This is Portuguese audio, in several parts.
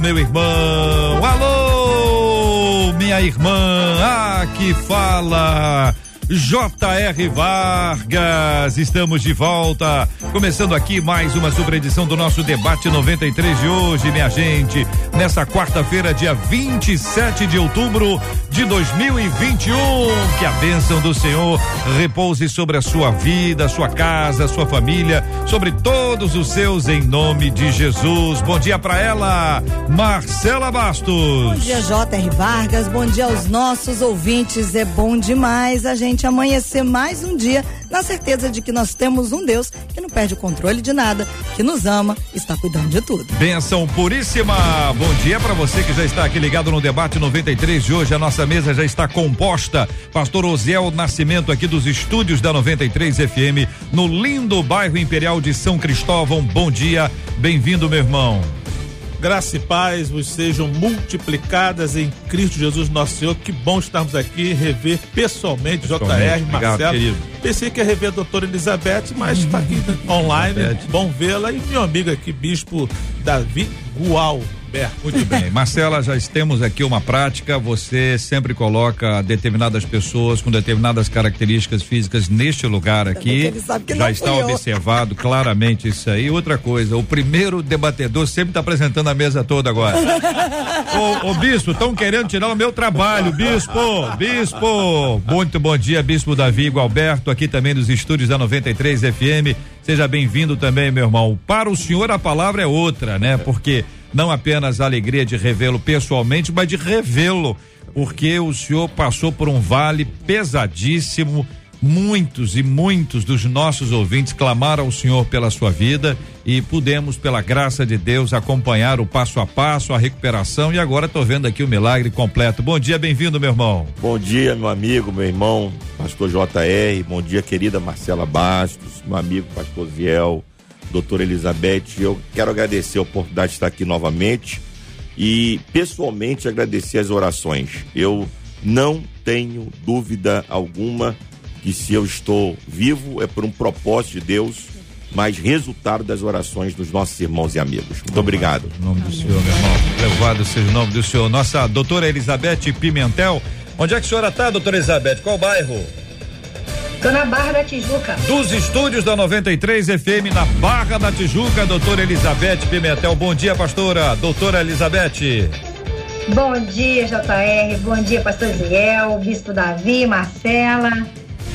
meu irmão. Alô, minha irmã. Ah, que fala J.R. Vargas. Estamos de volta, começando aqui mais uma super edição do nosso debate 93 de hoje, minha gente. Nessa quarta-feira, dia 27 de outubro de 2021. Que a bênção do Senhor repouse sobre a sua vida, sua casa, sua família, sobre todos os seus, em nome de Jesus. Bom dia para ela, Marcela Bastos. Bom dia, J.R. Vargas. Bom dia aos nossos ouvintes. É bom demais a gente amanhecer mais um dia na certeza de que nós temos um Deus que não perde o controle de nada, que nos ama, está cuidando de tudo. Benção puríssima. Bom dia para você que já está aqui ligado no debate 93 de hoje. A nossa mesa já está composta. Pastor Osiel Nascimento aqui dos estúdios da 93 FM no lindo bairro Imperial de São Cristóvão. Bom dia. Bem-vindo, meu irmão. Graça e paz vos sejam multiplicadas em Cristo Jesus nosso Senhor. Que bom estarmos aqui, rever pessoalmente JR, Obrigado, Marcelo. Querido. Pensei que ia rever a doutora Elizabeth, mas está aqui online. Elizabeth. Bom vê-la. E meu amigo aqui, bispo Davi Gual. Muito bem. Marcela, já temos aqui uma prática. Você sempre coloca determinadas pessoas com determinadas características físicas neste lugar aqui. já está observado claramente isso aí. Outra coisa, o primeiro debatedor sempre está apresentando a mesa toda agora. ô, ô, bispo, estão querendo tirar o meu trabalho, bispo, bispo. Muito bom dia, bispo Davi Gualberto, aqui também dos estúdios da 93 FM. Seja bem-vindo também, meu irmão. Para o senhor a palavra é outra, né? Porque não apenas a alegria de revê-lo pessoalmente, mas de revê-lo, porque o senhor passou por um vale pesadíssimo. Muitos e muitos dos nossos ouvintes clamaram ao Senhor pela sua vida e pudemos, pela graça de Deus, acompanhar o passo a passo, a recuperação e agora estou vendo aqui o milagre completo. Bom dia, bem-vindo, meu irmão. Bom dia, meu amigo, meu irmão, pastor JR. Bom dia, querida Marcela Bastos, meu amigo, pastor Viel doutora Elizabeth. Eu quero agradecer a oportunidade de estar aqui novamente e pessoalmente agradecer as orações. Eu não tenho dúvida alguma que se eu estou vivo é por um propósito de Deus, mas resultado das orações dos nossos irmãos e amigos. Muito obrigado. Em nome do Senhor, meu irmão. Louvado seja o nome do Senhor. Nossa doutora Elizabeth Pimentel. Onde é que a senhora está, doutora Elizabeth? Qual bairro? Tô na Barra da Tijuca. Dos estúdios da 93 FM na Barra da Tijuca, doutora Elizabeth Pimentel. Bom dia, pastora. Doutora Elizabeth. Bom dia, JR. Bom dia, pastor Ziel, bispo Davi, Marcela.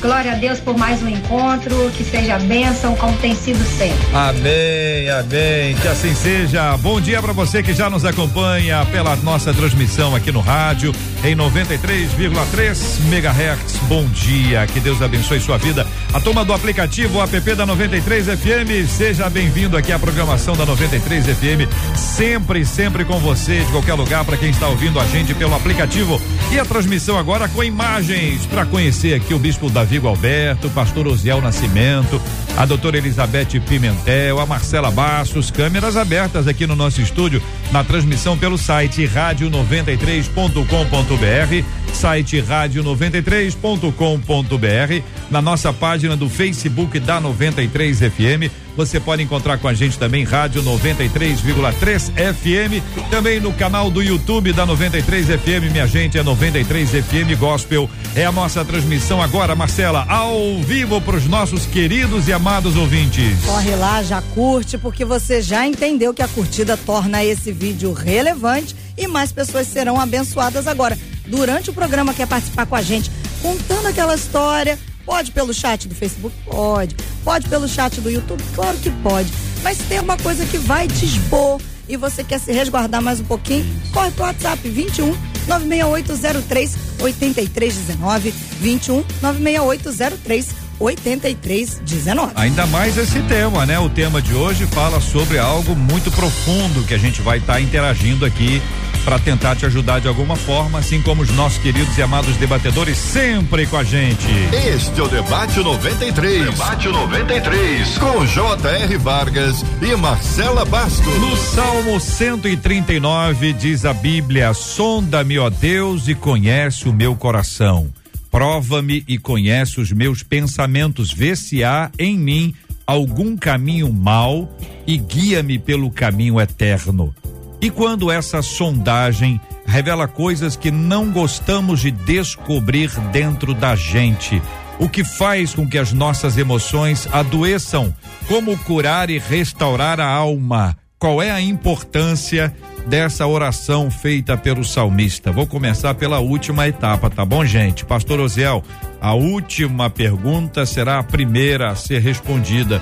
Glória a Deus por mais um encontro, que seja bênção como tem sido sempre. Amém, amém, que assim seja. Bom dia para você que já nos acompanha pela nossa transmissão aqui no rádio em 93,3 megahertz. Bom dia, que Deus abençoe sua vida. A turma do aplicativo app da 93 FM, seja bem-vindo aqui à programação da 93 FM, sempre, sempre com você, de qualquer lugar, para quem está ouvindo a gente pelo aplicativo. E a transmissão agora com imagens para conhecer aqui o Bispo da Davi Alberto, pastor Osiel Nascimento, a doutora Elizabeth Pimentel, a Marcela Bastos, câmeras abertas aqui no nosso estúdio, na transmissão pelo site rádio93.com.br, site rádio93.com.br, na nossa página do Facebook da 93 FM você pode encontrar com a gente também Rádio 93,3 FM, também no canal do YouTube da 93 FM, minha gente, é 93 FM Gospel. É a nossa transmissão agora, Marcela, ao vivo para os nossos queridos e amados ouvintes. Corre lá, já curte, porque você já entendeu que a curtida torna esse vídeo relevante e mais pessoas serão abençoadas agora. Durante o programa, quer participar com a gente, contando aquela história Pode pelo chat do Facebook? Pode. Pode pelo chat do YouTube? Claro que pode. Mas tem uma coisa que vai te expor e você quer se resguardar mais um pouquinho, corre pro WhatsApp 21 96803 8319 21 96803 8319. Ainda mais esse tema, né? O tema de hoje fala sobre algo muito profundo que a gente vai estar tá interagindo aqui para tentar te ajudar de alguma forma, assim como os nossos queridos e amados debatedores sempre com a gente. Este é o Debate 93. Debate 93 com J.R. Vargas e Marcela Bastos. No Salmo 139 diz a Bíblia: Sonda-me, ó Deus, e conhece o meu coração. Prova-me e conhece os meus pensamentos, vê se há em mim algum caminho mau e guia-me pelo caminho eterno. E quando essa sondagem revela coisas que não gostamos de descobrir dentro da gente, o que faz com que as nossas emoções adoeçam, como curar e restaurar a alma? Qual é a importância dessa oração feita pelo salmista? Vou começar pela última etapa, tá bom, gente? Pastor Oziel, a última pergunta será a primeira a ser respondida.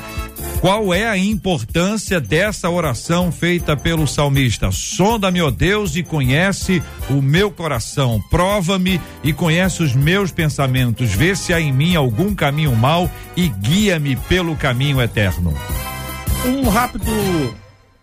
Qual é a importância dessa oração feita pelo salmista? Sonda-me, ó Deus, e conhece o meu coração. Prova-me e conhece os meus pensamentos. Vê se há em mim algum caminho mau e guia-me pelo caminho eterno. Um rápido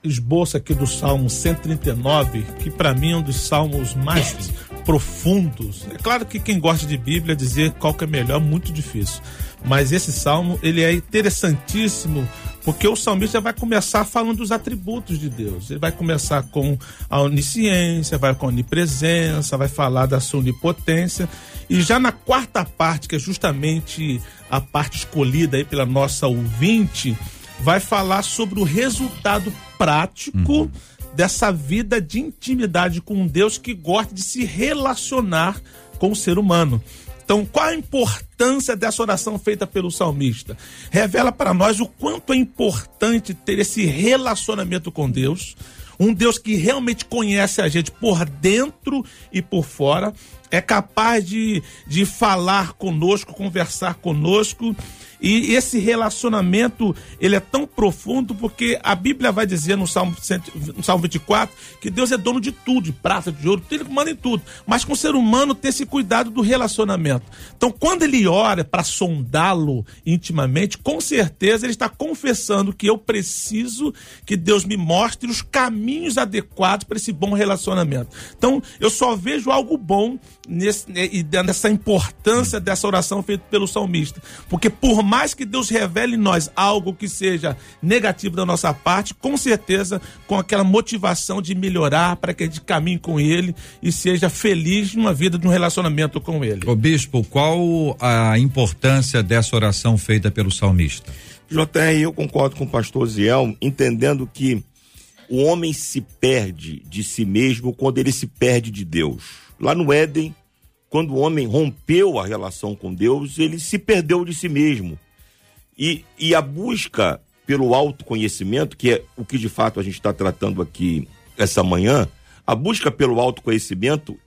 esboço aqui do Salmo 139, que para mim é um dos salmos mais profundos. É claro que quem gosta de Bíblia dizer qual que é melhor é muito difícil. Mas esse salmo, ele é interessantíssimo porque o salmista vai começar falando dos atributos de Deus. Ele vai começar com a onisciência, vai com a onipresença, vai falar da sua onipotência. E já na quarta parte, que é justamente a parte escolhida aí pela nossa ouvinte, vai falar sobre o resultado prático uhum. dessa vida de intimidade com Deus que gosta de se relacionar com o ser humano. Então, qual a importância dessa oração feita pelo salmista? Revela para nós o quanto é importante ter esse relacionamento com Deus, um Deus que realmente conhece a gente por dentro e por fora, é capaz de, de falar conosco, conversar conosco e esse relacionamento, ele é tão profundo porque a Bíblia vai dizer no Salmo, no Salmo 24 que Deus é dono de tudo, de prata, de ouro, ele manda em tudo. Mas com o ser humano ter esse cuidado do relacionamento. Então, quando ele ora para sondá-lo intimamente, com certeza ele está confessando que eu preciso que Deus me mostre os caminhos adequados para esse bom relacionamento. Então, eu só vejo algo bom nesse, né, e nessa importância dessa oração feita pelo salmista. Porque por mais que Deus revele em nós algo que seja negativo da nossa parte, com certeza com aquela motivação de melhorar para que a gente caminhe com Ele e seja feliz numa vida de um relacionamento com Ele. O bispo, qual a importância dessa oração feita pelo salmista? JR, eu concordo com o pastor Ziel, entendendo que o homem se perde de si mesmo quando ele se perde de Deus. Lá no Éden, quando o homem rompeu a relação com Deus, ele se perdeu de si mesmo. E, e a busca pelo autoconhecimento, que é o que de fato a gente está tratando aqui essa manhã, a busca pelo autoconhecimento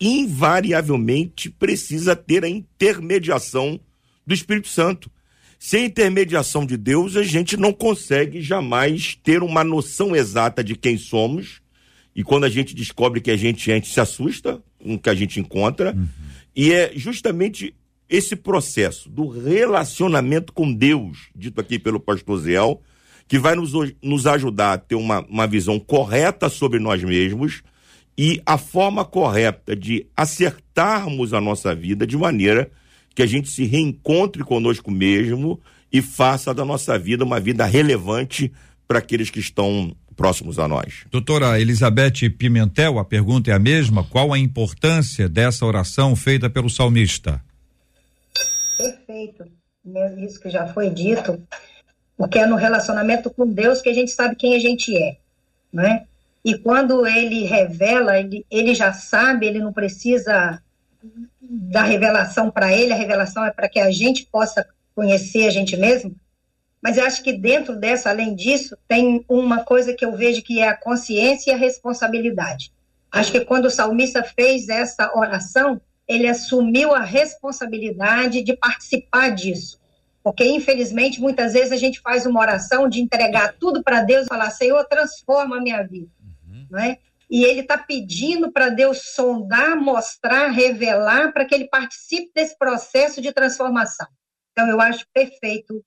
invariavelmente precisa ter a intermediação do Espírito Santo. Sem intermediação de Deus, a gente não consegue jamais ter uma noção exata de quem somos. E quando a gente descobre que a gente é, a gente se assusta, que a gente encontra. Uhum. E é justamente esse processo do relacionamento com Deus, dito aqui pelo pastor Zéu, que vai nos, nos ajudar a ter uma, uma visão correta sobre nós mesmos e a forma correta de acertarmos a nossa vida de maneira que a gente se reencontre conosco mesmo e faça da nossa vida uma vida relevante para aqueles que estão próximos a nós. Doutora Elizabeth Pimentel, a pergunta é a mesma. Qual a importância dessa oração feita pelo salmista? Perfeito. Isso que já foi dito, porque é no relacionamento com Deus que a gente sabe quem a gente é, né? E quando ele revela, ele, ele já sabe, ele não precisa da revelação para ele, a revelação é para que a gente possa conhecer a gente mesmo. Mas eu acho que dentro dessa, além disso, tem uma coisa que eu vejo que é a consciência e a responsabilidade. Acho que quando o salmista fez essa oração, ele assumiu a responsabilidade de participar disso. Porque, infelizmente, muitas vezes a gente faz uma oração de entregar tudo para Deus e falar: Senhor, transforma a minha vida. Uhum. Não é? E ele está pedindo para Deus sondar, mostrar, revelar, para que ele participe desse processo de transformação. Então, eu acho perfeito.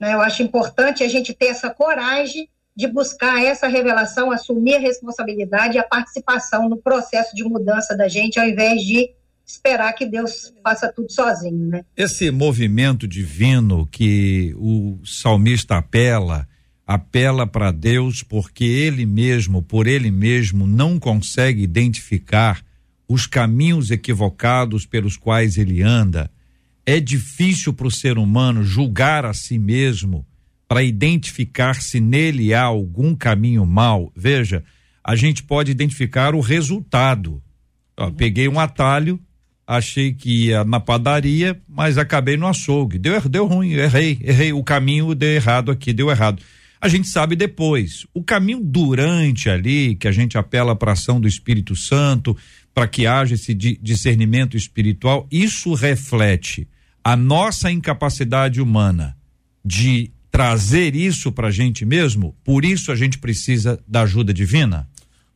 Né? Eu acho importante a gente ter essa coragem de buscar essa revelação, assumir a responsabilidade e a participação no processo de mudança da gente, ao invés de esperar que Deus faça tudo sozinho, né? Esse movimento divino que o salmista apela, apela para Deus porque ele mesmo, por ele mesmo, não consegue identificar os caminhos equivocados pelos quais ele anda. É difícil para o ser humano julgar a si mesmo para identificar se nele há algum caminho mal. Veja, a gente pode identificar o resultado. Ó, peguei um atalho, achei que ia na padaria, mas acabei no açougue. Deu, deu ruim, errei, errei. O caminho deu errado aqui, deu errado. A gente sabe depois. O caminho durante ali, que a gente apela para a ação do Espírito Santo, para que haja esse discernimento espiritual, isso reflete a nossa incapacidade humana de trazer isso para a gente mesmo. Por isso a gente precisa da ajuda divina.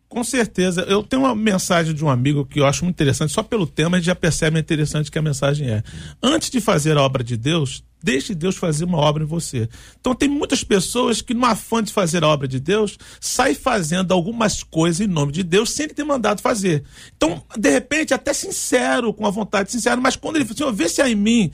Com certeza. Eu tenho uma mensagem de um amigo que eu acho muito interessante. Só pelo tema a gente já percebe interessante que a mensagem é. Antes de fazer a obra de Deus, deixe Deus fazer uma obra em você. Então tem muitas pessoas que, no afã de fazer a obra de Deus, sai fazendo algumas coisas em nome de Deus sem ele ter mandado fazer. Então, de repente, até sincero, com a vontade sincera, mas quando ele fala assim, vê se há em mim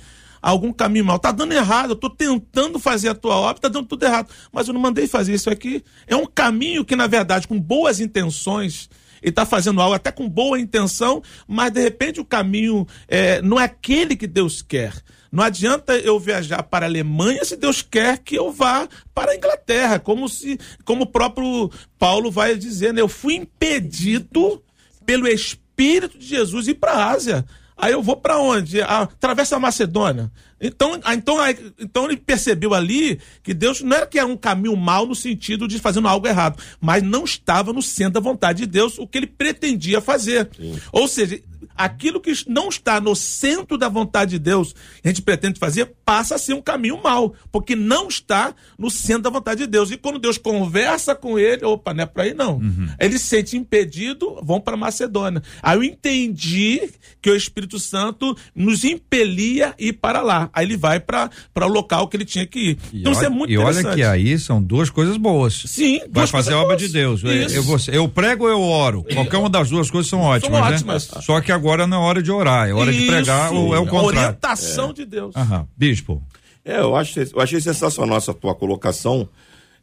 algum caminho mal. Tá dando errado, eu tô tentando fazer a tua obra, tá dando tudo errado. Mas eu não mandei fazer isso aqui. É um caminho que, na verdade, com boas intenções, ele está fazendo algo até com boa intenção, mas de repente o caminho é, não é aquele que Deus quer. Não adianta eu viajar para a Alemanha se Deus quer que eu vá para a Inglaterra, como se, como o próprio Paulo vai dizendo, eu fui impedido pelo Espírito de Jesus ir para a Ásia. Aí eu vou para onde? Atravessa a Macedônia. Então, então, então ele percebeu ali que Deus não era que era um caminho mal no sentido de fazendo algo errado, mas não estava no centro da vontade de Deus o que ele pretendia fazer. Sim. Ou seja, aquilo que não está no centro da vontade de Deus, a gente pretende fazer, passa a ser um caminho mau, porque não está no centro da vontade de Deus. E quando Deus conversa com ele, opa, não é para ir não. Uhum. Ele se sente impedido, vão para Macedônia. Aí eu entendi que o Espírito Santo nos impelia a ir para lá. Aí ele vai para o local que ele tinha que ir. E então olha, isso é muito e interessante. E olha que aí são duas coisas boas. Sim, vai fazer a obra boas. de Deus. Eu, eu, eu, prego ou eu oro. Qualquer uma das duas coisas são ótimas, são ótimas. Né? Só que agora não é hora de orar, é hora Isso, de pregar ou é o contrário. orientação é. de Deus. Aham. Bispo. É, eu, acho, eu achei sensacional essa tua colocação,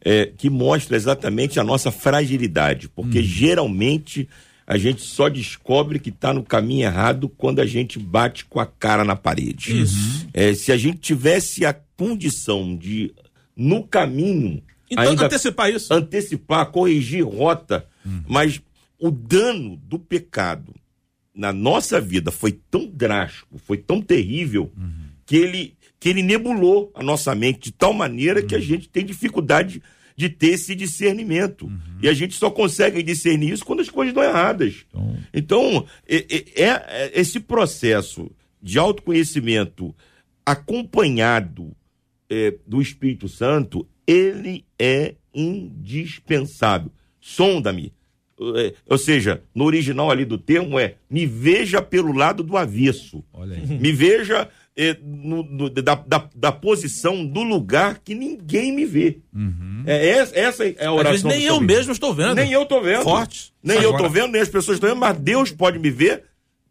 é, que mostra exatamente a nossa fragilidade, porque hum. geralmente a gente só descobre que está no caminho errado quando a gente bate com a cara na parede. Isso. É, se a gente tivesse a condição de, no caminho. Então, ainda antecipar isso. Antecipar, corrigir rota, hum. mas o dano do pecado na nossa vida foi tão drástico, foi tão terrível, uhum. que, ele, que ele nebulou a nossa mente de tal maneira uhum. que a uhum. gente tem dificuldade de ter esse discernimento. Uhum. E a gente só consegue discernir isso quando as coisas estão erradas. Então, então é, é, é, esse processo de autoconhecimento acompanhado é, do Espírito Santo, ele é indispensável. Sonda-me é, ou seja, no original ali do termo é me veja pelo lado do avesso. Me veja é, no, no, da, da, da, posição do lugar que ninguém me vê. Uhum. É, essa é a oração. nem eu mesmo estou vendo. Nem eu estou vendo. Forte. Nem Agora... eu estou vendo, nem as pessoas estão vendo, mas Deus pode me ver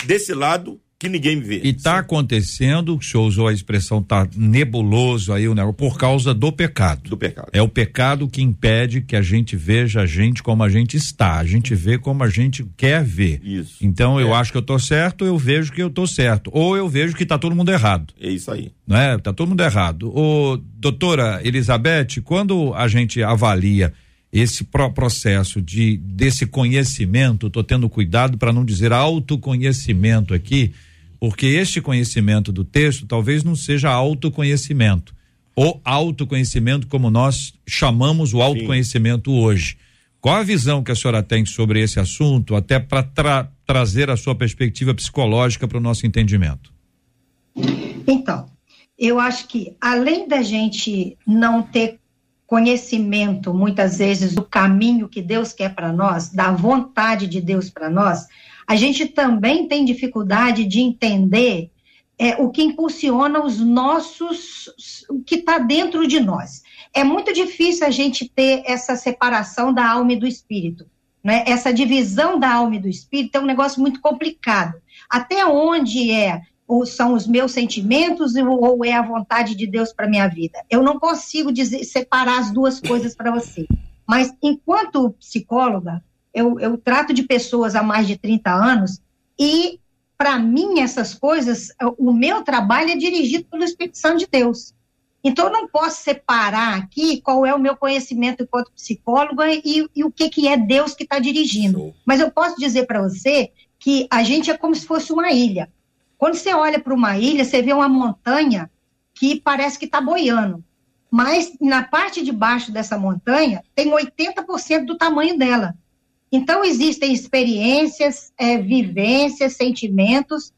desse lado que ninguém me vê. E está acontecendo, o senhor usou a expressão tá nebuloso aí o negócio, por causa do pecado. Do pecado. É o pecado que impede que a gente veja a gente como a gente está. A gente vê como a gente quer ver. Isso. Então é. eu acho que eu tô certo, eu vejo que eu tô certo. Ou eu vejo que tá todo mundo errado. É isso aí. Não é? Tá todo mundo errado. Ô, doutora Elizabeth, quando a gente avalia esse processo de desse conhecimento, tô tendo cuidado para não dizer autoconhecimento aqui, porque este conhecimento do texto talvez não seja autoconhecimento, ou autoconhecimento como nós chamamos o autoconhecimento Sim. hoje. Qual a visão que a senhora tem sobre esse assunto, até para tra trazer a sua perspectiva psicológica para o nosso entendimento? Então, eu acho que além da gente não ter conhecimento, muitas vezes, do caminho que Deus quer para nós, da vontade de Deus para nós, a gente também tem dificuldade de entender é, o que impulsiona os nossos, o que está dentro de nós. É muito difícil a gente ter essa separação da alma e do espírito. Né? Essa divisão da alma e do espírito é um negócio muito complicado. Até onde é ou são os meus sentimentos ou é a vontade de Deus para minha vida? Eu não consigo dizer, separar as duas coisas para você. Mas enquanto psicóloga, eu, eu trato de pessoas há mais de 30 anos e para mim, essas coisas, o meu trabalho é dirigido pelo Espírito Santo de Deus. Então, eu não posso separar aqui qual é o meu conhecimento enquanto psicóloga e, e o que, que é Deus que está dirigindo. Mas eu posso dizer para você que a gente é como se fosse uma ilha. Quando você olha para uma ilha, você vê uma montanha que parece que está boiando. Mas na parte de baixo dessa montanha tem 80% do tamanho dela. Então, existem experiências, é, vivências, sentimentos,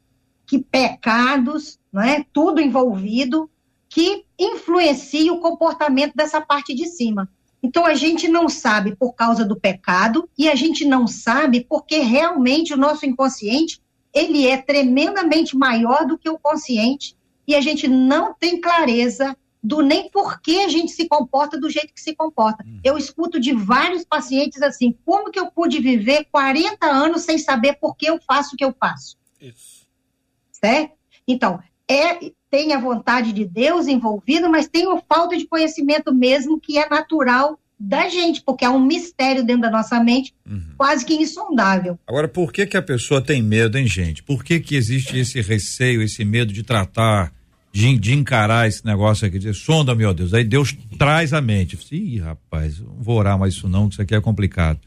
que pecados, não é? tudo envolvido, que influencia o comportamento dessa parte de cima. Então, a gente não sabe por causa do pecado e a gente não sabe porque realmente o nosso inconsciente ele é tremendamente maior do que o consciente e a gente não tem clareza do nem por que a gente se comporta do jeito que se comporta. Hum. Eu escuto de vários pacientes assim: como que eu pude viver 40 anos sem saber por que eu faço o que eu faço? Isso. Certo? Então, é, tem a vontade de Deus envolvida, mas tem a falta de conhecimento mesmo que é natural da gente, porque há um mistério dentro da nossa mente, uhum. quase que insondável. Agora, por que que a pessoa tem medo, hein, gente? Por que que existe esse receio, esse medo de tratar de, de encarar esse negócio aqui, dizer, sonda, meu Deus. Aí Deus traz a mente. Ih, rapaz, não vou orar mais isso não, que isso aqui é complicado.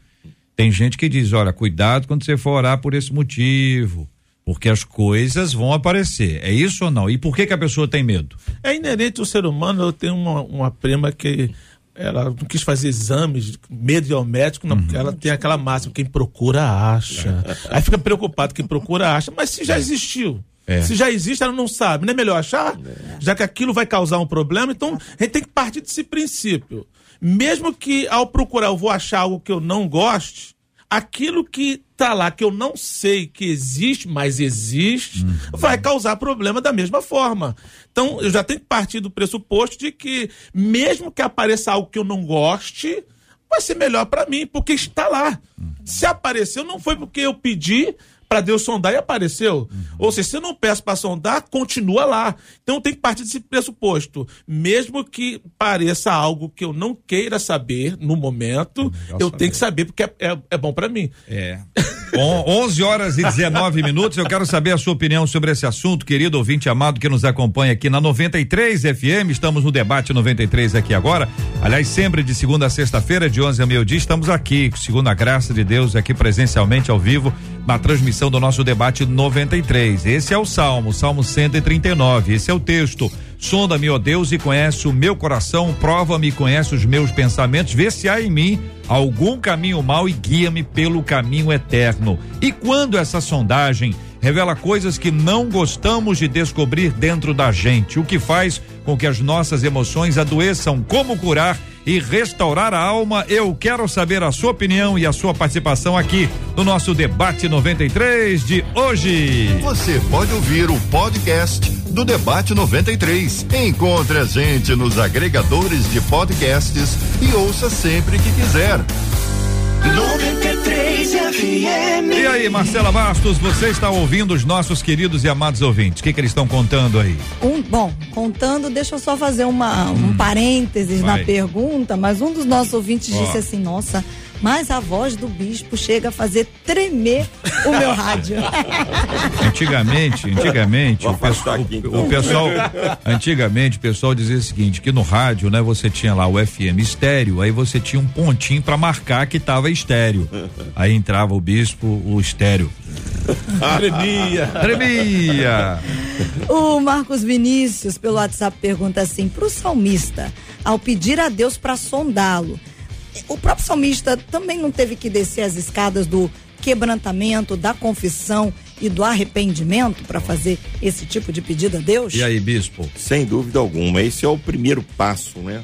Tem gente que diz, olha, cuidado quando você for orar por esse motivo. Porque as coisas vão aparecer. É isso ou não? E por que que a pessoa tem medo? É inerente ao ser humano. Eu tenho uma, uma prima que ela não quis fazer exames, medo de ir ao médico, não, uhum. ela tem aquela máxima, quem procura acha. Aí fica preocupado, quem procura acha, mas se já é. existiu. É. Se já existe, ela não sabe. Não é melhor achar? É. Já que aquilo vai causar um problema, então a gente tem que partir desse princípio. Mesmo que ao procurar eu vou achar algo que eu não goste, aquilo que tá lá que eu não sei que existe, mas existe, uhum. vai causar problema da mesma forma. Então, eu já tenho que partir do pressuposto de que mesmo que apareça algo que eu não goste, vai ser melhor para mim, porque está lá. Uhum. Se apareceu, não foi porque eu pedi, para Deus sondar e apareceu. Uhum. Ou seja, se eu não peço para sondar, continua lá. Então tem que partir desse pressuposto. Mesmo que pareça algo que eu não queira saber no momento, é eu saber. tenho que saber porque é, é, é bom para mim. É. Bom, 11 horas e 19 minutos. Eu quero saber a sua opinião sobre esse assunto, querido ouvinte amado que nos acompanha aqui na 93 FM. Estamos no debate 93 aqui agora. Aliás, sempre de segunda a sexta-feira, de 11 a meio-dia, estamos aqui, segundo a graça de Deus, aqui presencialmente ao vivo na transmissão do nosso debate 93. Esse é o Salmo, Salmo 139. Esse é o texto. Sonda-me, ó Deus, e conhece o meu coração, prova-me, conhece os meus pensamentos, vê se há em mim algum caminho mau e guia-me pelo caminho eterno. E quando essa sondagem revela coisas que não gostamos de descobrir dentro da gente, o que faz com que as nossas emoções adoeçam, como curar e restaurar a alma. Eu quero saber a sua opinião e a sua participação aqui no nosso debate 93 de hoje. Você pode ouvir o podcast do Debate 93. Encontre a gente nos agregadores de podcasts e ouça sempre que quiser. 93 FM. E aí, Marcela Bastos, você está ouvindo os nossos queridos e amados ouvintes? O que, que eles estão contando aí? Um, bom, contando, deixa eu só fazer uma, um parênteses Vai. na pergunta, mas um dos nossos ouvintes Ó. disse assim: nossa mas a voz do bispo chega a fazer tremer o meu rádio. Antigamente, antigamente, o, peço, aqui, então. o, pessoal, antigamente o pessoal dizia o seguinte, que no rádio, né, você tinha lá o FM estéreo, aí você tinha um pontinho para marcar que tava estéreo. Aí entrava o bispo, o estéreo. Tremia. Tremia. O Marcos Vinícius, pelo WhatsApp, pergunta assim: pro salmista, ao pedir a Deus para sondá-lo, o próprio salmista também não teve que descer as escadas do quebrantamento, da confissão e do arrependimento para fazer esse tipo de pedido a Deus? E aí, bispo? Sem dúvida alguma, esse é o primeiro passo, né?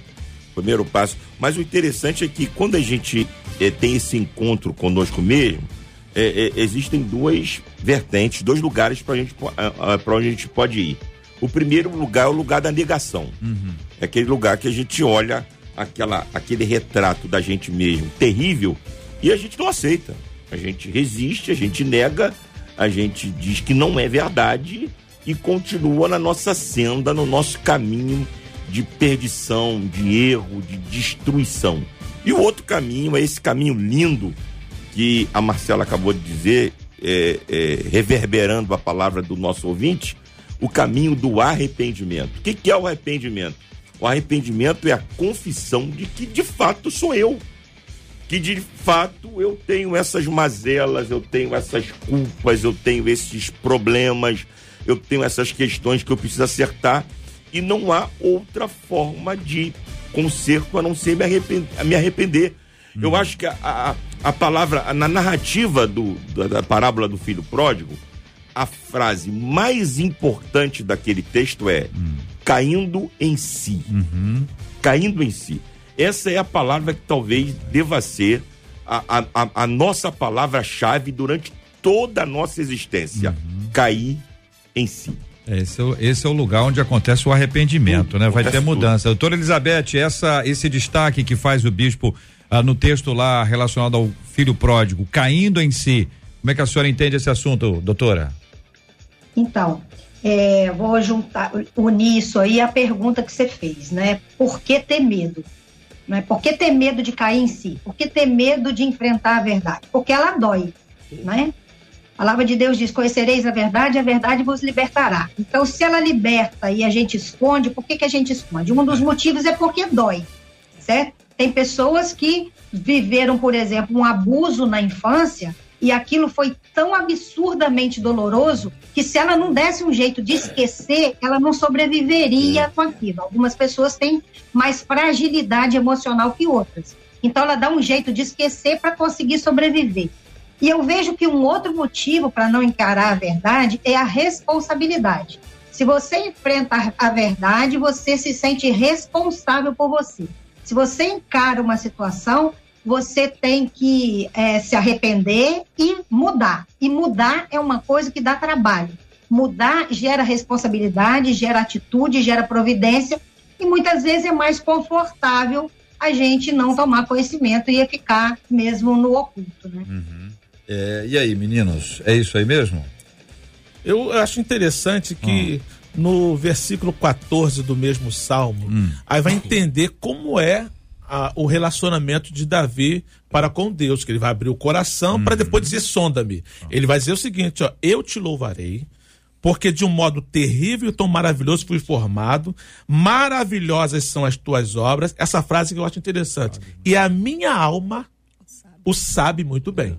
Primeiro passo. Mas o interessante é que quando a gente eh, tem esse encontro conosco mesmo, é, é, existem duas vertentes, dois lugares para gente para onde a gente pode ir. O primeiro lugar é o lugar da negação. Uhum. É aquele lugar que a gente olha aquela, aquele retrato da gente mesmo terrível e a gente não aceita. A gente resiste, a gente nega, a gente diz que não é verdade e continua na nossa senda, no nosso caminho de perdição, de erro, de destruição. E o outro caminho é esse caminho lindo que a Marcela acabou de dizer, é, é, reverberando a palavra do nosso ouvinte, o caminho do arrependimento. O que, que é o arrependimento? O arrependimento é a confissão de que de fato sou eu. Que de fato eu tenho essas mazelas, eu tenho essas culpas, eu tenho esses problemas, eu tenho essas questões que eu preciso acertar e não há outra forma de conserto a não ser me arrepender. Me arrepender. Hum. Eu acho que a, a, a, palavra, na narrativa do, da, da parábola do filho pródigo, a frase mais importante daquele texto é hum. caindo em si. Uhum. Caindo em si. Essa é a palavra que talvez deva ser a, a, a nossa palavra-chave durante toda a nossa existência. Uhum. Cair em si. Esse é, o, esse é o lugar onde acontece o arrependimento, tudo, né? Vai ter mudança. Tudo. Doutora Elizabeth, essa, esse destaque que faz o bispo ah, no texto lá relacionado ao filho pródigo, caindo em si, como é que a senhora entende esse assunto, doutora? Então, é, vou juntar, unir isso aí à pergunta que você fez, né? Por que ter medo? Não é? Por que ter medo de cair em si? Por que ter medo de enfrentar a verdade? Porque ela dói, né? A palavra de Deus diz: Conhecereis a verdade, a verdade vos libertará. Então, se ela liberta e a gente esconde, por que, que a gente esconde? Um dos motivos é porque dói, certo? Tem pessoas que viveram, por exemplo, um abuso na infância e aquilo foi tão absurdamente doloroso que se ela não desse um jeito de esquecer, ela não sobreviveria com aquilo. Algumas pessoas têm mais fragilidade emocional que outras. Então ela dá um jeito de esquecer para conseguir sobreviver. E eu vejo que um outro motivo para não encarar a verdade é a responsabilidade. Se você enfrenta a verdade, você se sente responsável por você. Se você encara uma situação, você tem que é, se arrepender e mudar. E mudar é uma coisa que dá trabalho. Mudar gera responsabilidade, gera atitude, gera providência, e muitas vezes é mais confortável a gente não tomar conhecimento e ficar mesmo no oculto, né? Uhum. É, e aí, meninos, é isso aí mesmo? Eu acho interessante que hum. no versículo 14 do mesmo salmo, hum. aí vai entender como é a, o relacionamento de Davi para com Deus, que ele vai abrir o coração hum. para depois dizer sonda-me. Ele vai dizer o seguinte, ó, eu te louvarei, porque de um modo terrível e tão maravilhoso fui formado, maravilhosas são as tuas obras. Essa frase que eu acho interessante. E a minha alma o sabe muito bem.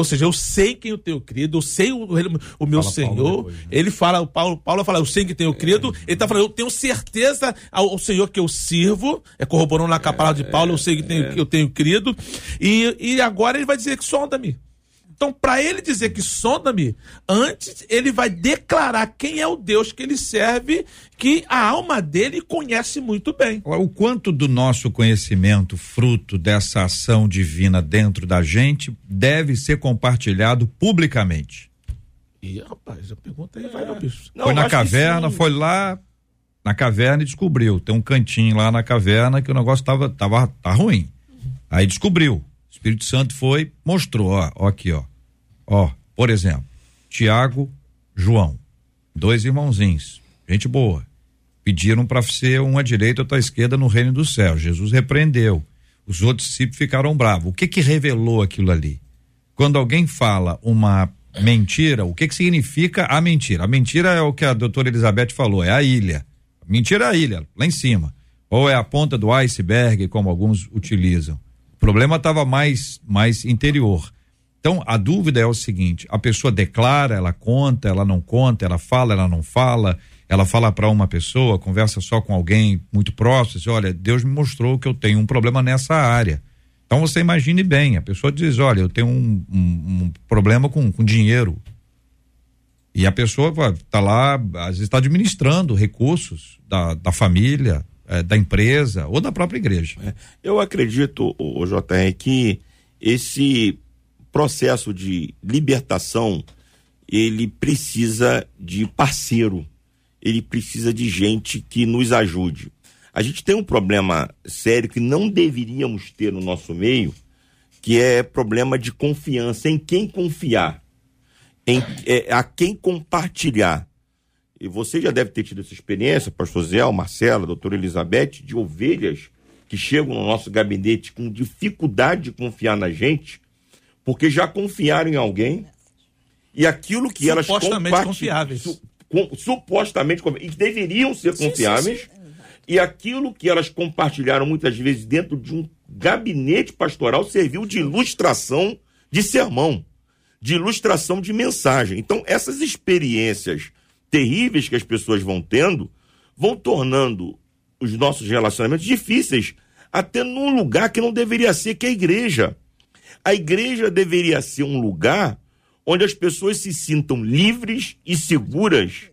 Ou seja, eu sei quem eu tenho crido, eu sei o, o meu fala Senhor. Depois, né? Ele fala, o Paulo, Paulo fala, eu sei que tenho crido. É, ele está falando, eu tenho certeza ao, ao, Senhor que eu sirvo. É corroborando na é, palavra de Paulo, eu sei que, tenho, é. que eu tenho crido. E, e agora ele vai dizer que sonda-me. Então, para ele dizer que sonda-me, antes ele vai declarar quem é o Deus que ele serve, que a alma dele conhece muito bem. O quanto do nosso conhecimento, fruto dessa ação divina dentro da gente, deve ser compartilhado publicamente? E, rapaz, a pergunta aí é. vai no bicho. Não, foi na caverna, foi lá na caverna e descobriu. Tem um cantinho lá na caverna que o negócio tava, tava tá ruim. Aí descobriu. O Espírito Santo foi, mostrou, ó, ó aqui, ó. Ó, por exemplo, Tiago, João, dois irmãozinhos, gente boa. Pediram para ser um à direita, outro à esquerda no reino do céu. Jesus repreendeu. Os outros discípulos ficaram bravos. O que que revelou aquilo ali? Quando alguém fala uma mentira, o que que significa a mentira? A mentira é o que a doutora Elizabeth falou, é a ilha. Mentira é a ilha, lá em cima. Ou é a ponta do iceberg, como alguns utilizam. O problema estava mais, mais interior. Então, a dúvida é o seguinte: a pessoa declara, ela conta, ela não conta, ela fala, ela não fala, ela fala para uma pessoa, conversa só com alguém muito próximo, diz, olha, Deus me mostrou que eu tenho um problema nessa área. Então você imagine bem, a pessoa diz, olha, eu tenho um, um, um problema com, com dinheiro. E a pessoa está lá, às vezes está administrando recursos da, da família, é, da empresa ou da própria igreja. É, eu acredito, o JR, que esse processo de libertação, ele precisa de parceiro, ele precisa de gente que nos ajude. A gente tem um problema sério que não deveríamos ter no nosso meio, que é problema de confiança, em quem confiar, em é, a quem compartilhar. E você já deve ter tido essa experiência, pastor Zé, Marcela, doutora Elizabeth, de ovelhas que chegam no nosso gabinete com dificuldade de confiar na gente, porque já confiaram em alguém e aquilo que elas supostamente confiáveis, su, com, supostamente e deveriam ser confiáveis, sim, sim, sim. e aquilo que elas compartilharam muitas vezes dentro de um gabinete pastoral serviu de ilustração de sermão, de ilustração de mensagem. Então essas experiências terríveis que as pessoas vão tendo vão tornando os nossos relacionamentos difíceis, até num lugar que não deveria ser, que é a igreja. A igreja deveria ser um lugar onde as pessoas se sintam livres e seguras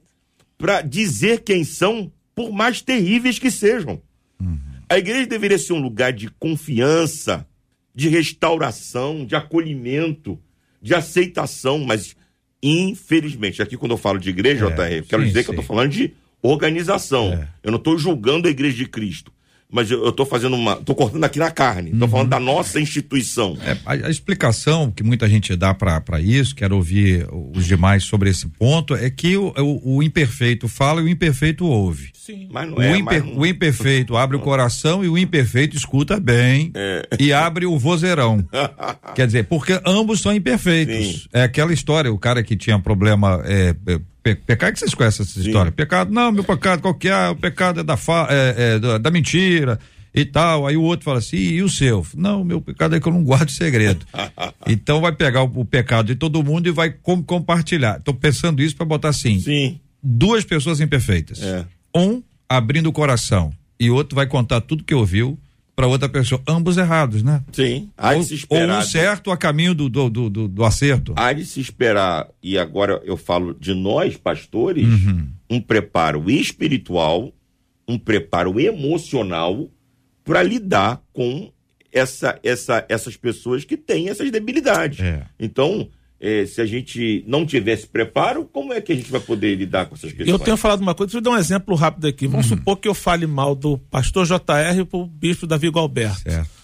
para dizer quem são, por mais terríveis que sejam. Uhum. A igreja deveria ser um lugar de confiança, de restauração, de acolhimento, de aceitação, mas infelizmente, aqui quando eu falo de igreja, é, JR, quero sim, dizer sim. que eu estou falando de organização. É. Eu não estou julgando a Igreja de Cristo. Mas eu estou fazendo uma. estou cortando aqui na carne. Estou uhum. falando da nossa instituição. É, a, a, explicação que muita gente dá para isso, quero ouvir os demais sobre esse ponto, é que o, o, o imperfeito fala e o imperfeito ouve. Sim. Mas não o, é, imper, não... o imperfeito abre o coração e o imperfeito escuta bem é. e abre o vozeirão. Quer dizer, porque ambos são imperfeitos. Sim. É aquela história, o cara que tinha problema. É, é Pe pecado que vocês conhecem essa Sim. história. Pecado, não, meu pecado, qual que é? O pecado é da, fa é, é, da, da, mentira e tal. Aí o outro fala assim, e o seu? Não, meu pecado é que eu não guardo segredo. então vai pegar o, o, pecado de todo mundo e vai com, compartilhar. Tô pensando isso para botar assim. Sim. Duas pessoas imperfeitas. É. Um abrindo o coração e outro vai contar tudo que ouviu para outra pessoa. Ambos errados, né? Sim. Há ou, de se esperar. Ou um certo a caminho do, do, do, do, acerto. Há de se esperar, e agora eu falo de nós, pastores, uhum. um preparo espiritual, um preparo emocional para lidar com essa, essa, essas pessoas que têm essas debilidades. É. Então, é, se a gente não tivesse preparo, como é que a gente vai poder lidar com essas questões? Eu tenho falado uma coisa, deixa eu dar um exemplo rápido aqui. Vamos uhum. supor que eu fale mal do pastor JR para o bispo Davi Galberto. Certo.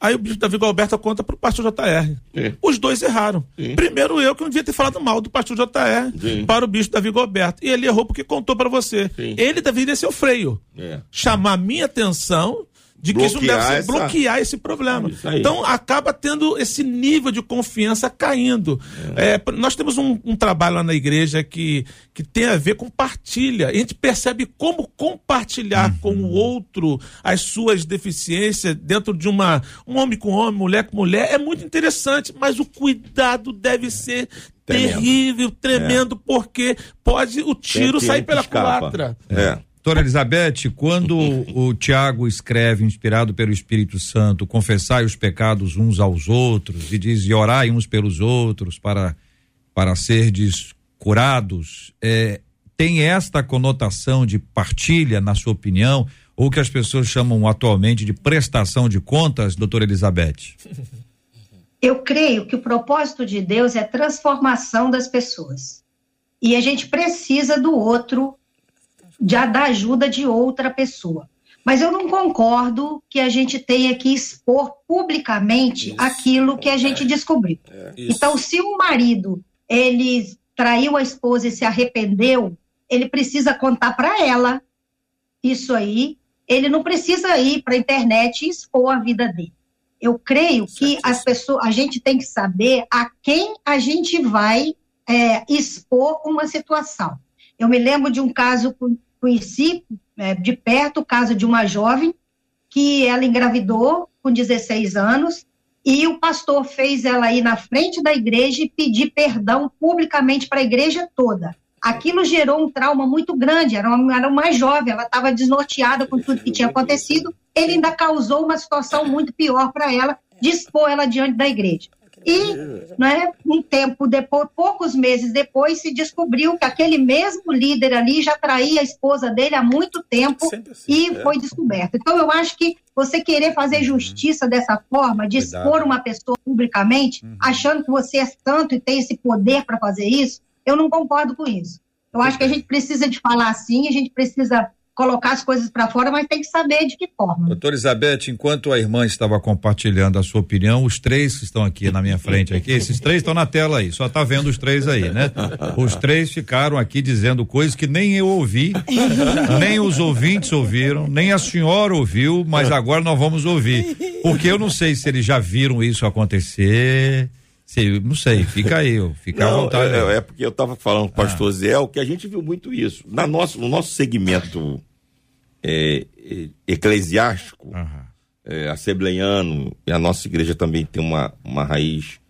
Aí o bispo Davi Galberto conta para o pastor JR. Sim. Os dois erraram. Sim. Primeiro eu que não devia ter falado mal do pastor JR Sim. para o bispo Davi Galberto. E ele errou porque contou para você. Ele deveria ser o freio. É. Chamar minha atenção de que isso deve ser essa... bloquear esse problema. Então acaba tendo esse nível de confiança caindo. É. É, nós temos um, um, trabalho lá na igreja que, que tem a ver com partilha. a gente percebe como compartilhar uhum. com o outro as suas deficiências dentro de uma um homem com homem, mulher com mulher é muito interessante, mas o cuidado deve é. ser terrível, tremendo, é. porque pode o tiro sair pela culatra. É. Doutora Elizabeth, quando o Tiago escreve, inspirado pelo Espírito Santo, confessai os pecados uns aos outros e diz, e orai uns pelos outros para, para serdes curados, é, tem esta conotação de partilha, na sua opinião, ou que as pessoas chamam atualmente de prestação de contas, doutora Elizabeth? Eu creio que o propósito de Deus é transformação das pessoas. E a gente precisa do outro já da ajuda de outra pessoa. Mas eu não concordo que a gente tenha que expor publicamente isso. aquilo que a gente descobriu. É, então, se o marido ele traiu a esposa e se arrependeu, ele precisa contar para ela isso aí. Ele não precisa ir para a internet e expor a vida dele. Eu creio que as pessoas, a gente tem que saber a quem a gente vai é, expor uma situação. Eu me lembro de um caso conheci é, de perto o caso de uma jovem que ela engravidou com 16 anos e o pastor fez ela ir na frente da igreja e pedir perdão publicamente para a igreja toda. Aquilo gerou um trauma muito grande, era uma, era uma jovem, ela estava desnorteada com tudo que tinha acontecido. Ele ainda causou uma situação muito pior para ela, dispor ela diante da igreja. E, né, um tempo depois, poucos meses depois, se descobriu que aquele mesmo líder ali já traía a esposa dele há muito tempo assim, e é. foi descoberto. Então, eu acho que você querer fazer uhum. justiça dessa forma, de Cuidado. expor uma pessoa publicamente, uhum. achando que você é santo e tem esse poder para fazer isso, eu não concordo com isso. Eu acho que a gente precisa de falar assim, a gente precisa colocar as coisas para fora, mas tem que saber de que forma. Doutora Elizabeth, enquanto a irmã estava compartilhando a sua opinião, os três que estão aqui na minha frente aqui, esses três estão na tela aí, só tá vendo os três aí, né? Os três ficaram aqui dizendo coisas que nem eu ouvi, nem os ouvintes ouviram, nem a senhora ouviu, mas agora nós vamos ouvir. Porque eu não sei se eles já viram isso acontecer. Sei, não sei, fica aí, fica não, à vontade. É, é, porque eu estava falando com o pastor ah. Zé, que a gente viu muito isso. Na nosso, no nosso segmento é, é, eclesiástico, uhum. é, assembleiano, e a nossa igreja também tem uma, uma raiz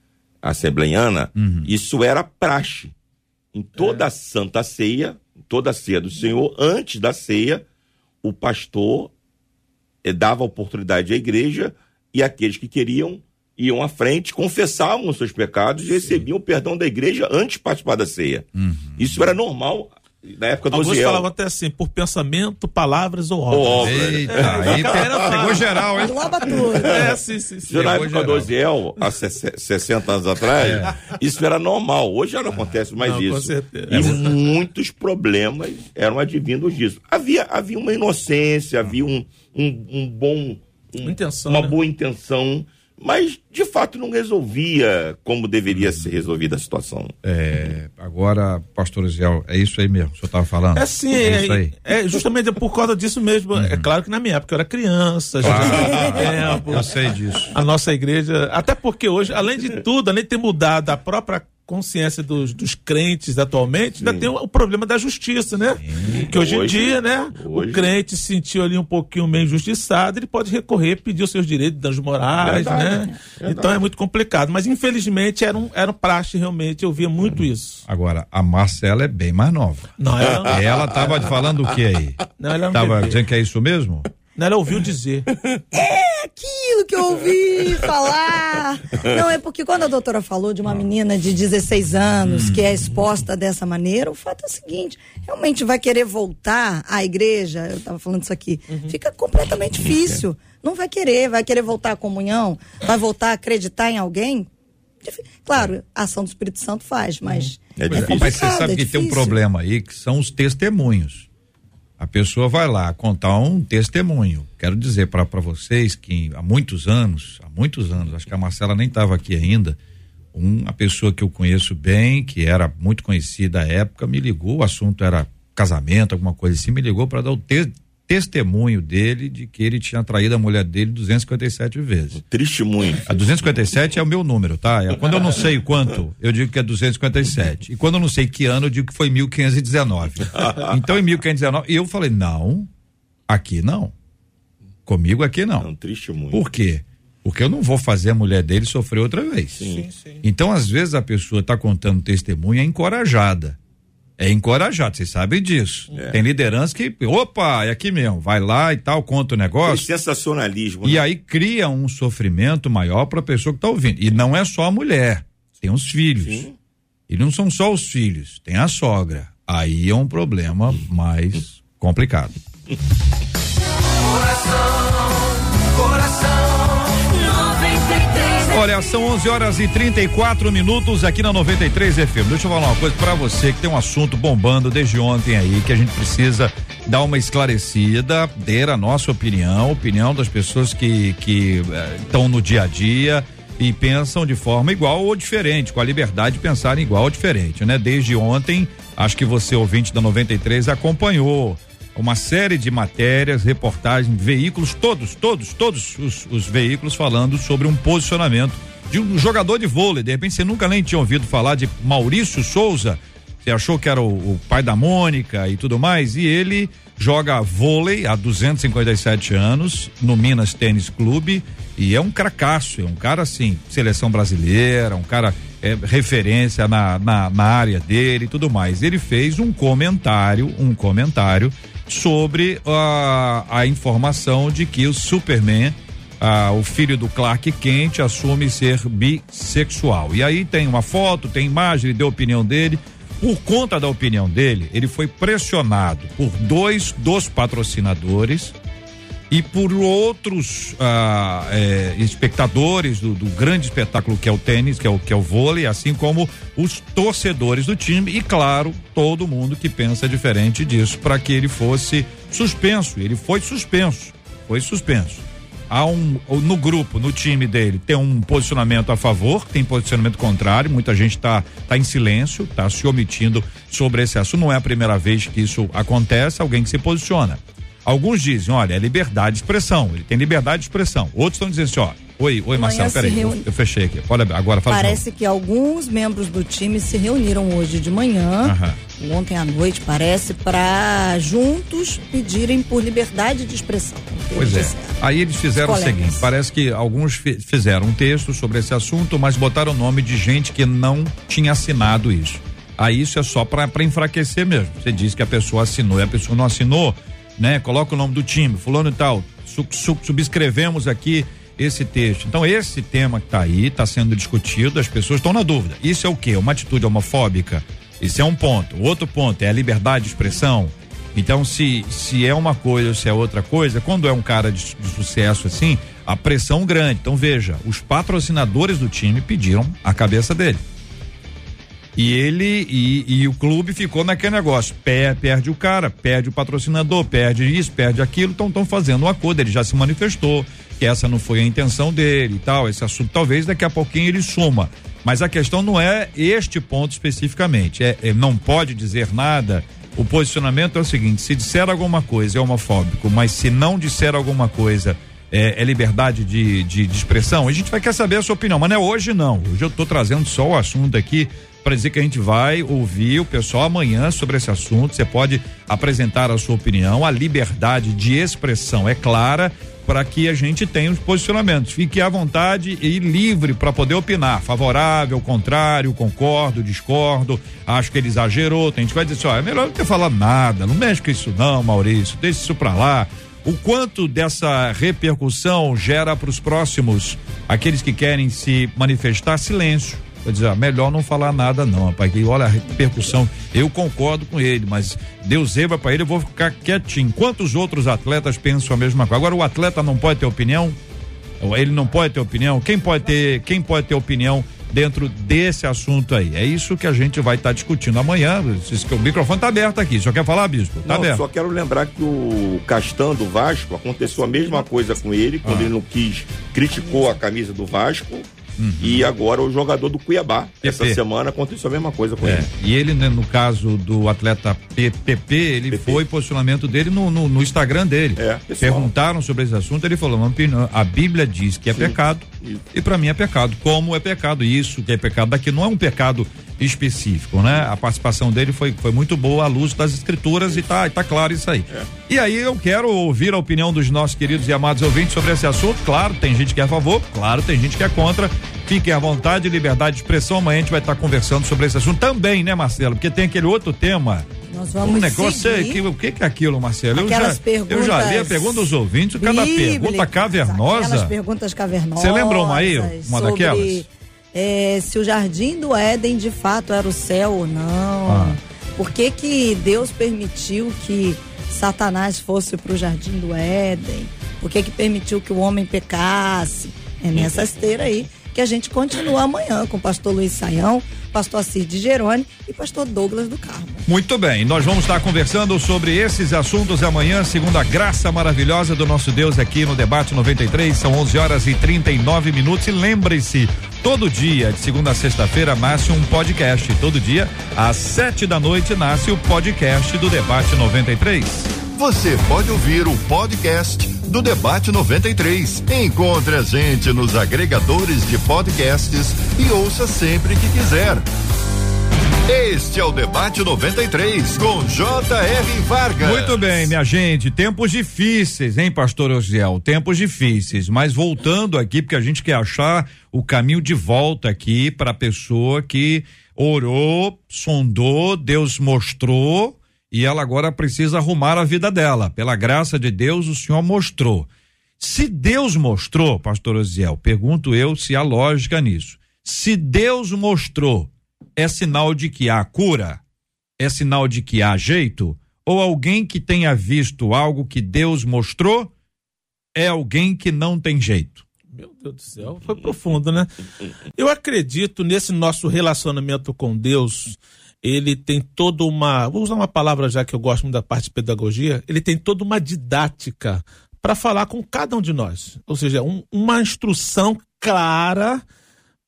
assembleiana, uhum. isso era praxe. Em toda a Santa Ceia, toda a ceia do Senhor, antes da ceia, o pastor é, dava oportunidade à igreja e aqueles que queriam iam à frente, confessavam os seus pecados e recebiam o perdão da igreja antes de participar da ceia. Uhum. Isso era normal na época do Alguns Osiel. falavam até assim, por pensamento, palavras ou obras. Ou obras. Eita, é, aí era, pegou geral, hein? Engloba tudo. É, sim, sim. sim. Na época geral. do Osiel, há 60 anos atrás, é. isso era normal. Hoje já não acontece mais não, isso. Com certeza. E muitos problemas eram advindos disso. Havia, havia uma inocência, havia um, um, um bom... Um, intenção, uma né? boa intenção mas de fato não resolvia como deveria ser resolvida a situação. É, agora, pastor Israel, é isso aí mesmo, o senhor estava falando? É sim, é, é, é, justamente por causa disso mesmo. Uhum. É claro que na minha época eu era criança, claro, já tempo. Eu sei disso. A nossa igreja, até porque hoje, além de tudo, além de ter mudado a própria consciência dos, dos crentes atualmente, Sim. ainda tem o, o, problema da justiça, né? Sim. Que hoje, hoje, em dia, né? Hoje. O crente se sentiu ali um pouquinho meio injustiçado, ele pode recorrer, pedir os seus direitos de danos morais, Verdade. né? Verdade. Então é muito complicado. Mas infelizmente era um, era um praxe realmente, eu via muito isso. Agora, a Marcela é bem mais nova. Não, ela, ela tava falando o que aí? Não, ela não tava dizendo que é isso mesmo? Não, ela ouviu dizer. É aquilo que eu ouvi falar. Não, é porque quando a doutora falou de uma menina de 16 anos que é exposta dessa maneira, o fato é o seguinte: realmente vai querer voltar à igreja, eu estava falando isso aqui, uhum. fica completamente difícil. Não vai querer, vai querer voltar à comunhão, vai voltar a acreditar em alguém. Claro, a ação do Espírito Santo faz, mas. É, é mas você sabe é que tem um problema aí que são os testemunhos. A pessoa vai lá contar um testemunho. Quero dizer para vocês que há muitos anos, há muitos anos, acho que a Marcela nem estava aqui ainda, uma pessoa que eu conheço bem, que era muito conhecida à época, me ligou, o assunto era casamento, alguma coisa assim, me ligou para dar o te testemunho dele de que ele tinha traído a mulher dele 257 vezes. Testemunho. A 257 é o meu número, tá? É, quando eu não sei quanto, eu digo que é 257. E quando eu não sei que ano, eu digo que foi 1519. Então em 1519, eu falei: "Não, aqui não. Comigo aqui não". Não, testemunho. Por quê? Porque eu não vou fazer a mulher dele sofrer outra vez. Sim, sim. Então, às vezes, a pessoa está contando testemunho é encorajada é encorajado, vocês sabem disso. É. Tem liderança que, opa, é aqui mesmo, vai lá e tal, conta o negócio. Tem sensacionalismo. E né? aí cria um sofrimento maior para a pessoa que está ouvindo. E não é só a mulher, tem os filhos. Sim. E não são só os filhos, tem a sogra. Aí é um problema mais complicado. Coração, são 11 horas e 34 minutos aqui na 93 FM. Deixa eu falar uma coisa para você que tem um assunto bombando desde ontem aí que a gente precisa dar uma esclarecida, ter a nossa opinião, opinião das pessoas que que estão eh, no dia a dia e pensam de forma igual ou diferente, com a liberdade de pensar igual ou diferente, né? Desde ontem, acho que você ouvinte da 93 acompanhou uma série de matérias, reportagens, veículos, todos, todos, todos os, os, veículos falando sobre um posicionamento de um jogador de vôlei. De repente você nunca nem tinha ouvido falar de Maurício Souza. Você achou que era o, o pai da Mônica e tudo mais, e ele joga vôlei há 257 anos no Minas Tênis Clube e é um cracaço, é um cara assim, seleção brasileira, um cara é, referência na, na, na área dele e tudo mais. Ele fez um comentário, um comentário sobre a, a informação de que o Superman ah, o filho do Clark Kent assume ser bissexual. E aí tem uma foto, tem imagem, ele deu a opinião dele. Por conta da opinião dele, ele foi pressionado por dois dos patrocinadores e por outros ah, é, espectadores do, do, grande espetáculo que é o tênis, que é o, que é o vôlei, assim como os torcedores do time e, claro, todo mundo que pensa diferente disso, para que ele fosse suspenso. Ele foi suspenso, foi suspenso há um no grupo, no time dele, tem um posicionamento a favor, tem posicionamento contrário, muita gente está tá em silêncio, está se omitindo sobre esse assunto. Não é a primeira vez que isso acontece, alguém que se posiciona. Alguns dizem, olha, é liberdade de expressão, ele tem liberdade de expressão. Outros estão dizendo assim, ó, oi, oi Marcelo, peraí, reuni... eu, fechei aqui. Olha, agora fala Parece que alguns membros do time se reuniram hoje de manhã, ontem à noite, parece, para juntos pedirem por liberdade de expressão. Pois é. Aí eles fizeram o seguinte: parece que alguns fizeram um texto sobre esse assunto, mas botaram o nome de gente que não tinha assinado isso. Aí isso é só para enfraquecer mesmo. Você diz que a pessoa assinou e a pessoa não assinou, né? Coloca o nome do time, fulano e tal. Su, su, subscrevemos aqui esse texto. Então esse tema que está aí está sendo discutido, as pessoas estão na dúvida. Isso é o quê? Uma atitude homofóbica? Isso é um ponto. O outro ponto é a liberdade de expressão. Então, se, se é uma coisa ou se é outra coisa, quando é um cara de, de sucesso assim, a pressão grande. Então, veja, os patrocinadores do time pediram a cabeça dele. E ele e, e, o clube ficou naquele negócio. Perde, perde o cara, perde o patrocinador, perde isso, perde aquilo. Então estão fazendo um acordo. Ele já se manifestou que essa não foi a intenção dele e tal. Esse assunto talvez daqui a pouquinho ele suma. Mas a questão não é este ponto especificamente. É, é não pode dizer nada o posicionamento é o seguinte: se disser alguma coisa é homofóbico, mas se não disser alguma coisa é, é liberdade de, de, de, expressão, a gente vai querer saber a sua opinião, mas não é hoje não. Hoje eu estou trazendo só o assunto aqui para dizer que a gente vai ouvir o pessoal amanhã sobre esse assunto. Você pode apresentar a sua opinião. A liberdade de expressão é clara para que a gente tenha os posicionamentos. Fique à vontade e livre para poder opinar. Favorável, contrário, concordo, discordo, acho que ele exagerou. Tem gente vai dizer assim, ó, é melhor não ter falado nada, não mexe com isso não, Maurício, deixa isso para lá. O quanto dessa repercussão gera para os próximos, aqueles que querem se manifestar, silêncio Vou dizer, ah, melhor não falar nada não, rapaz, que olha a repercussão, eu concordo com ele, mas Deus zebra para ele, eu vou ficar quietinho. Quantos outros atletas pensam a mesma coisa? Agora o atleta não pode ter opinião? Ele não pode ter opinião? Quem pode ter, quem pode ter opinião dentro desse assunto aí? É isso que a gente vai estar tá discutindo amanhã. O microfone está aberto aqui. Só quer falar, bispo? Tá não, aberto. Só quero lembrar que o Castan do Vasco aconteceu a mesma coisa com ele quando ah. ele não quis, criticou a camisa do Vasco Uhum. E agora o jogador do Cuiabá. PP. Essa semana aconteceu a mesma coisa com é. ele. E ele, né, no caso do atleta PP, ele PP. foi posicionamento dele no, no, no Instagram dele. É, Perguntaram sobre esse assunto, ele falou: a Bíblia diz que é Sim. pecado. Isso. E para mim é pecado. Como é pecado? Isso que é pecado daqui não é um pecado específico, né? A participação dele foi, foi muito boa à luz das escrituras e tá, tá claro isso aí. É. E aí eu quero ouvir a opinião dos nossos queridos e amados ouvintes sobre esse assunto. Claro, tem gente que é a favor, claro, tem gente que é contra. Fiquem à vontade, liberdade de expressão. Amanhã a gente vai estar conversando sobre esse assunto também, né, Marcelo? Porque tem aquele outro tema. Nós vamos um negócio é que, o que, é aquilo, Marcelo? eu já, eu já li a pergunta dos ouvintes, cada pergunta cavernosa. Aquelas perguntas cavernosas. Você lembra uma aí? Uma sobre... daquelas? É, se o jardim do Éden de fato era o céu ou não. Ah. Por que, que Deus permitiu que Satanás fosse para o jardim do Éden? Por que, que permitiu que o homem pecasse? É nessa esteira aí que a gente continua amanhã com o pastor Luiz Saião, pastor Cid Geroni e pastor Douglas do Carmo. Muito bem, nós vamos estar conversando sobre esses assuntos amanhã, segundo a graça maravilhosa do nosso Deus aqui no Debate 93, são 11 horas e 39 minutos e lembre-se, todo dia, de segunda a sexta-feira, nasce um podcast, todo dia, às sete da noite, nasce o podcast do Debate 93. Você pode ouvir o podcast do Debate 93. Encontre a gente nos agregadores de podcasts e ouça sempre que quiser. Este é o Debate 93 com J.R. Vargas. Muito bem, minha gente. Tempos difíceis, hein, Pastor Osiel? Tempos difíceis. Mas voltando aqui, porque a gente quer achar o caminho de volta aqui para a pessoa que orou, sondou, Deus mostrou e ela agora precisa arrumar a vida dela. Pela graça de Deus, o Senhor mostrou. Se Deus mostrou, pastor Osiel, pergunto eu se há lógica nisso. Se Deus mostrou, é sinal de que há cura? É sinal de que há jeito? Ou alguém que tenha visto algo que Deus mostrou é alguém que não tem jeito? Meu Deus do céu, foi profundo, né? Eu acredito nesse nosso relacionamento com Deus ele tem toda uma. Vou usar uma palavra já que eu gosto muito da parte de pedagogia. Ele tem toda uma didática para falar com cada um de nós. Ou seja, um, uma instrução clara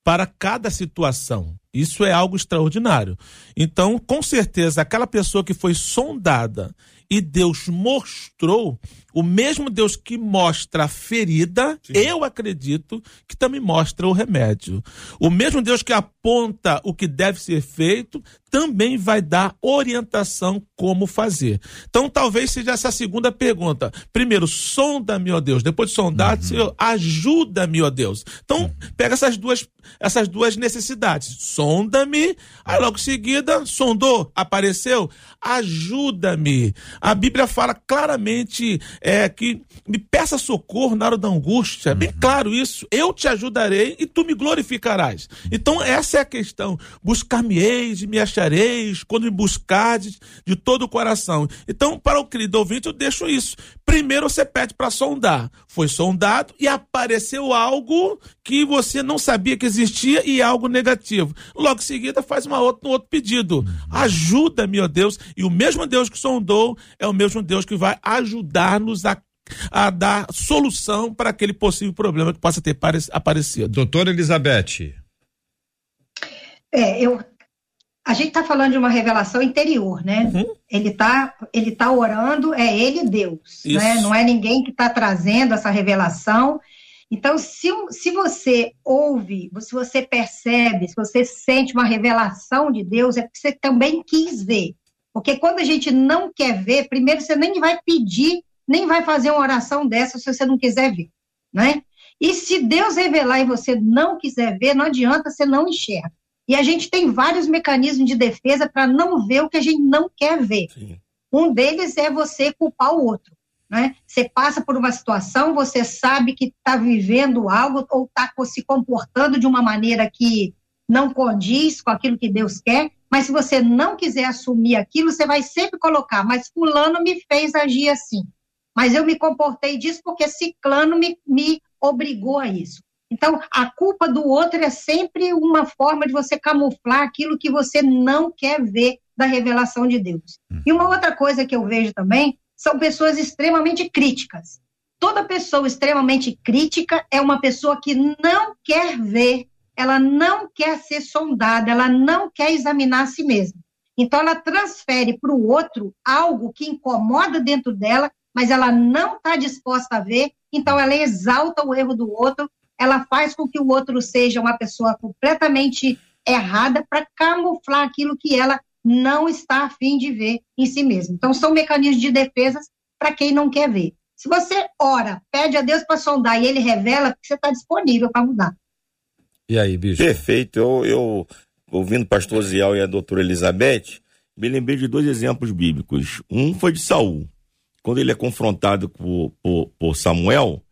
para cada situação. Isso é algo extraordinário. Então, com certeza, aquela pessoa que foi sondada e Deus mostrou, o mesmo Deus que mostra a ferida, Sim. eu acredito que também mostra o remédio. O mesmo Deus que aponta o que deve ser feito, também vai dar orientação como fazer. Então, talvez seja essa segunda pergunta. Primeiro, sonda-me, ó Deus. Depois de sondar, uhum. Senhor, ajuda-me, ó Deus. Então, uhum. pega essas duas, essas duas necessidades. Sonda-me, aí logo em seguida, sondou, apareceu, ajuda-me. A Bíblia fala claramente é, que me peça socorro na hora da angústia. Bem uhum. claro isso. Eu te ajudarei e tu me glorificarás. Então, essa é a questão. Buscar-me-eis e me achareis quando me buscardes de todo o coração. Então, para o querido ouvinte, eu deixo isso. Primeiro você pede para sondar. Foi sondado e apareceu algo que você não sabia que existia e algo negativo. Logo em seguida, faz uma outra, um outro pedido. Uhum. Ajuda-me, ó Deus. E o mesmo Deus que sondou é o mesmo Deus que vai ajudar-nos a a dar solução para aquele possível problema que possa ter aparecido. Doutora Elizabeth. É, eu, a gente está falando de uma revelação interior, né? Uhum. Ele está ele tá orando, é ele Deus, né? Não é ninguém que está trazendo essa revelação. Então, se, se você ouve, se você percebe, se você sente uma revelação de Deus, é porque você também quis ver. Porque quando a gente não quer ver, primeiro você nem vai pedir, nem vai fazer uma oração dessa se você não quiser ver, né? E se Deus revelar e você não quiser ver, não adianta, você não enxerga. E a gente tem vários mecanismos de defesa para não ver o que a gente não quer ver. Sim. Um deles é você culpar o outro. Né? Você passa por uma situação, você sabe que está vivendo algo ou está se comportando de uma maneira que não condiz com aquilo que Deus quer, mas se você não quiser assumir aquilo, você vai sempre colocar, mas fulano me fez agir assim. Mas eu me comportei disso porque ciclano me, me obrigou a isso. Então, a culpa do outro é sempre uma forma de você camuflar aquilo que você não quer ver da revelação de Deus. Hum. E uma outra coisa que eu vejo também são pessoas extremamente críticas. Toda pessoa extremamente crítica é uma pessoa que não quer ver ela não quer ser sondada, ela não quer examinar a si mesma. Então, ela transfere para o outro algo que incomoda dentro dela, mas ela não está disposta a ver, então ela exalta o erro do outro, ela faz com que o outro seja uma pessoa completamente errada para camuflar aquilo que ela não está afim de ver em si mesma. Então, são mecanismos de defesa para quem não quer ver. Se você ora, pede a Deus para sondar e ele revela, você está disponível para mudar. E aí, bicho? Perfeito. Eu, eu ouvindo o pastor Ziel e a doutora Elizabeth, me lembrei de dois exemplos bíblicos. Um foi de Saul. Quando ele é confrontado por, por, por Samuel,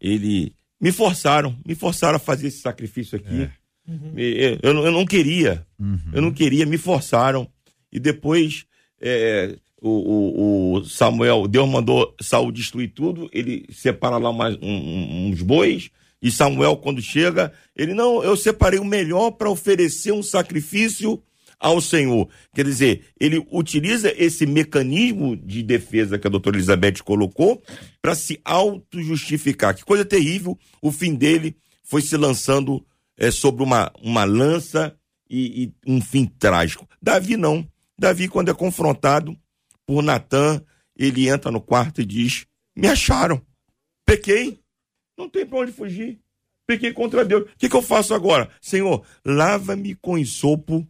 ele me forçaram, me forçaram a fazer esse sacrifício aqui. É. Uhum. Eu, eu, eu, não queria, uhum. eu não queria, me forçaram. E depois é, o, o, Samuel, Deus mandou Saul destruir tudo, ele separa lá mais, um, uns bois, e Samuel, quando chega, ele não, eu separei o melhor para oferecer um sacrifício ao Senhor. Quer dizer, ele utiliza esse mecanismo de defesa que a doutora Elizabeth colocou para se auto-justificar. Que coisa terrível, o fim dele foi se lançando é, sobre uma, uma lança e, e um fim trágico. Davi não. Davi, quando é confrontado por Natan, ele entra no quarto e diz: Me acharam, pequei, não tem para onde fugir. Pequei contra Deus. O que, que eu faço agora? Senhor, lava-me com ensopo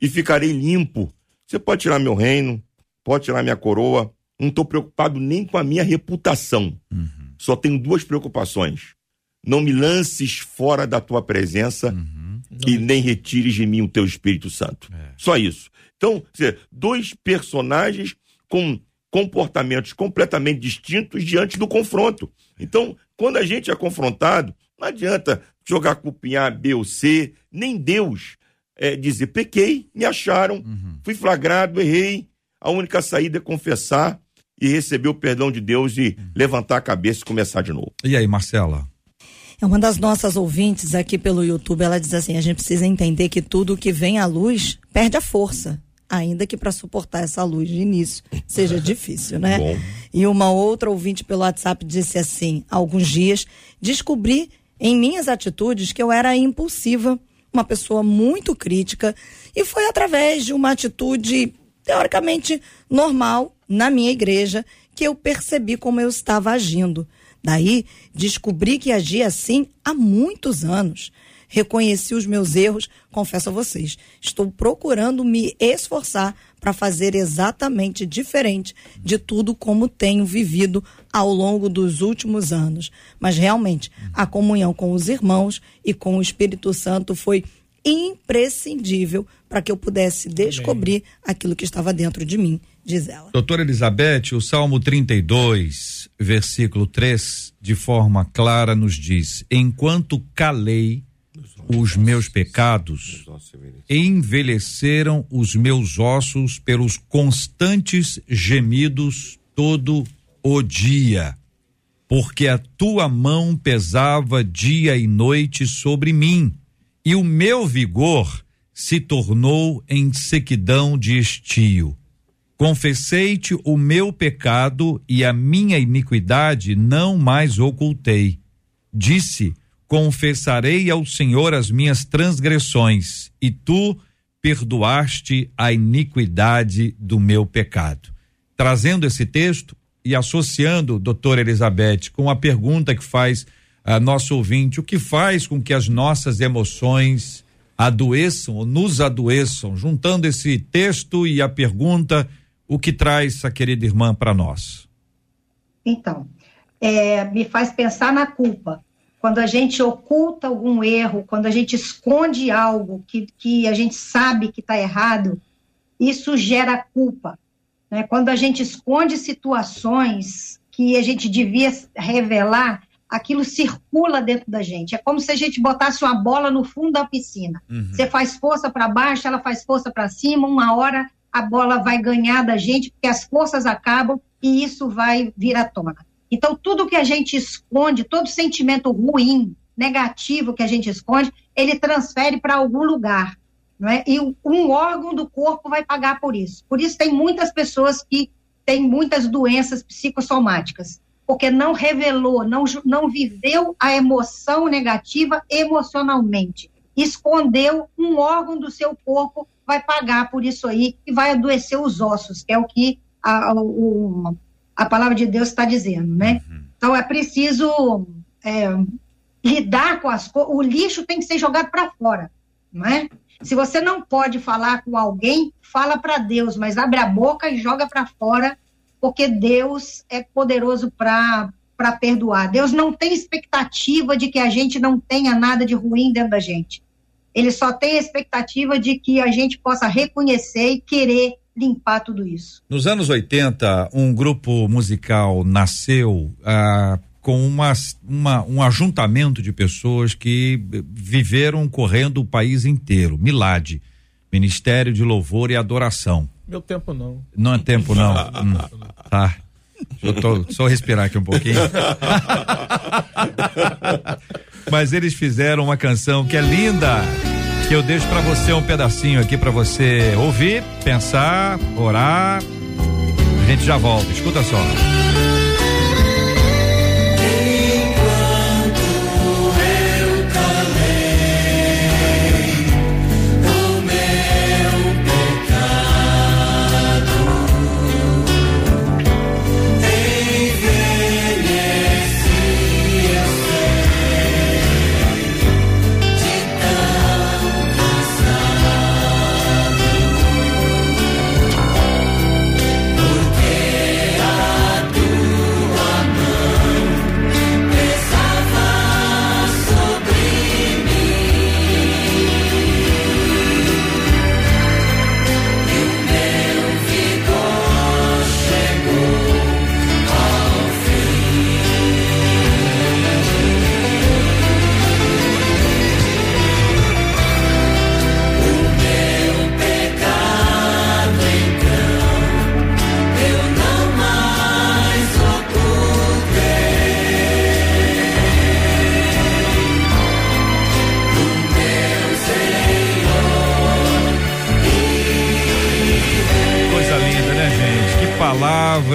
e ficarei limpo. Você pode tirar meu reino, pode tirar minha coroa. Não estou preocupado nem com a minha reputação. Uhum. Só tenho duas preocupações. Não me lances fora da tua presença uhum. e nem retires de mim o teu Espírito Santo. É. Só isso. Então, dois personagens com comportamentos completamente distintos diante do confronto. Então, Quando a gente é confrontado, não adianta jogar A, B ou C, nem Deus é, dizer pequei, me acharam, uhum. fui flagrado, errei. A única saída é confessar e receber o perdão de Deus e uhum. levantar a cabeça e começar de novo. E aí, Marcela? É uma das nossas ouvintes aqui pelo YouTube, ela diz assim: a gente precisa entender que tudo que vem à luz perde a força ainda que para suportar essa luz de início seja difícil, né? Bom. E uma outra ouvinte pelo WhatsApp disse assim: há alguns dias descobri em minhas atitudes que eu era impulsiva, uma pessoa muito crítica, e foi através de uma atitude teoricamente normal na minha igreja que eu percebi como eu estava agindo. Daí descobri que agia assim há muitos anos reconheci os meus erros, confesso a vocês, estou procurando me esforçar para fazer exatamente diferente de tudo como tenho vivido ao longo dos últimos anos. Mas realmente, a comunhão com os irmãos e com o Espírito Santo foi imprescindível para que eu pudesse descobrir aquilo que estava dentro de mim, diz ela. Doutora Elizabeth, o Salmo 32, versículo 3, de forma clara nos diz: Enquanto calei, os meus pecados, envelheceram os meus ossos pelos constantes gemidos todo o dia, porque a tua mão pesava dia e noite sobre mim, e o meu vigor se tornou em sequidão de estio. Confessei-te o meu pecado e a minha iniquidade não mais ocultei. Disse: confessarei ao Senhor as minhas transgressões, e tu perdoaste a iniquidade do meu pecado. Trazendo esse texto e associando, doutora Elizabeth, com a pergunta que faz a nosso ouvinte, o que faz com que as nossas emoções adoeçam ou nos adoeçam? Juntando esse texto e a pergunta, o que traz a querida irmã para nós? Então, é, me faz pensar na culpa quando a gente oculta algum erro, quando a gente esconde algo que, que a gente sabe que está errado, isso gera culpa. Né? Quando a gente esconde situações que a gente devia revelar, aquilo circula dentro da gente. É como se a gente botasse uma bola no fundo da piscina. Uhum. Você faz força para baixo, ela faz força para cima, uma hora a bola vai ganhar da gente, porque as forças acabam e isso vai vir à tona. Então, tudo que a gente esconde, todo sentimento ruim, negativo que a gente esconde, ele transfere para algum lugar. Não é? E um órgão do corpo vai pagar por isso. Por isso, tem muitas pessoas que têm muitas doenças psicossomáticas, porque não revelou, não, não viveu a emoção negativa emocionalmente. Escondeu um órgão do seu corpo, vai pagar por isso aí e vai adoecer os ossos, que é o que a, o, a palavra de Deus está dizendo, né? Uhum. Então é preciso é, lidar com as coisas. O lixo tem que ser jogado para fora, não é? Se você não pode falar com alguém, fala para Deus, mas abre a boca e joga para fora, porque Deus é poderoso para para perdoar. Deus não tem expectativa de que a gente não tenha nada de ruim dentro da gente. Ele só tem a expectativa de que a gente possa reconhecer e querer limpar tudo isso. Nos anos 80, um grupo musical nasceu ah, com uma, uma, um ajuntamento de pessoas que viveram correndo o país inteiro. Milad, Ministério de Louvor e Adoração. Meu tempo não. Não é tempo não. hum, tá. Eu tô só respirar aqui um pouquinho. Mas eles fizeram uma canção que é linda que eu deixo para você um pedacinho aqui para você ouvir, pensar, orar. A gente já volta. Escuta só.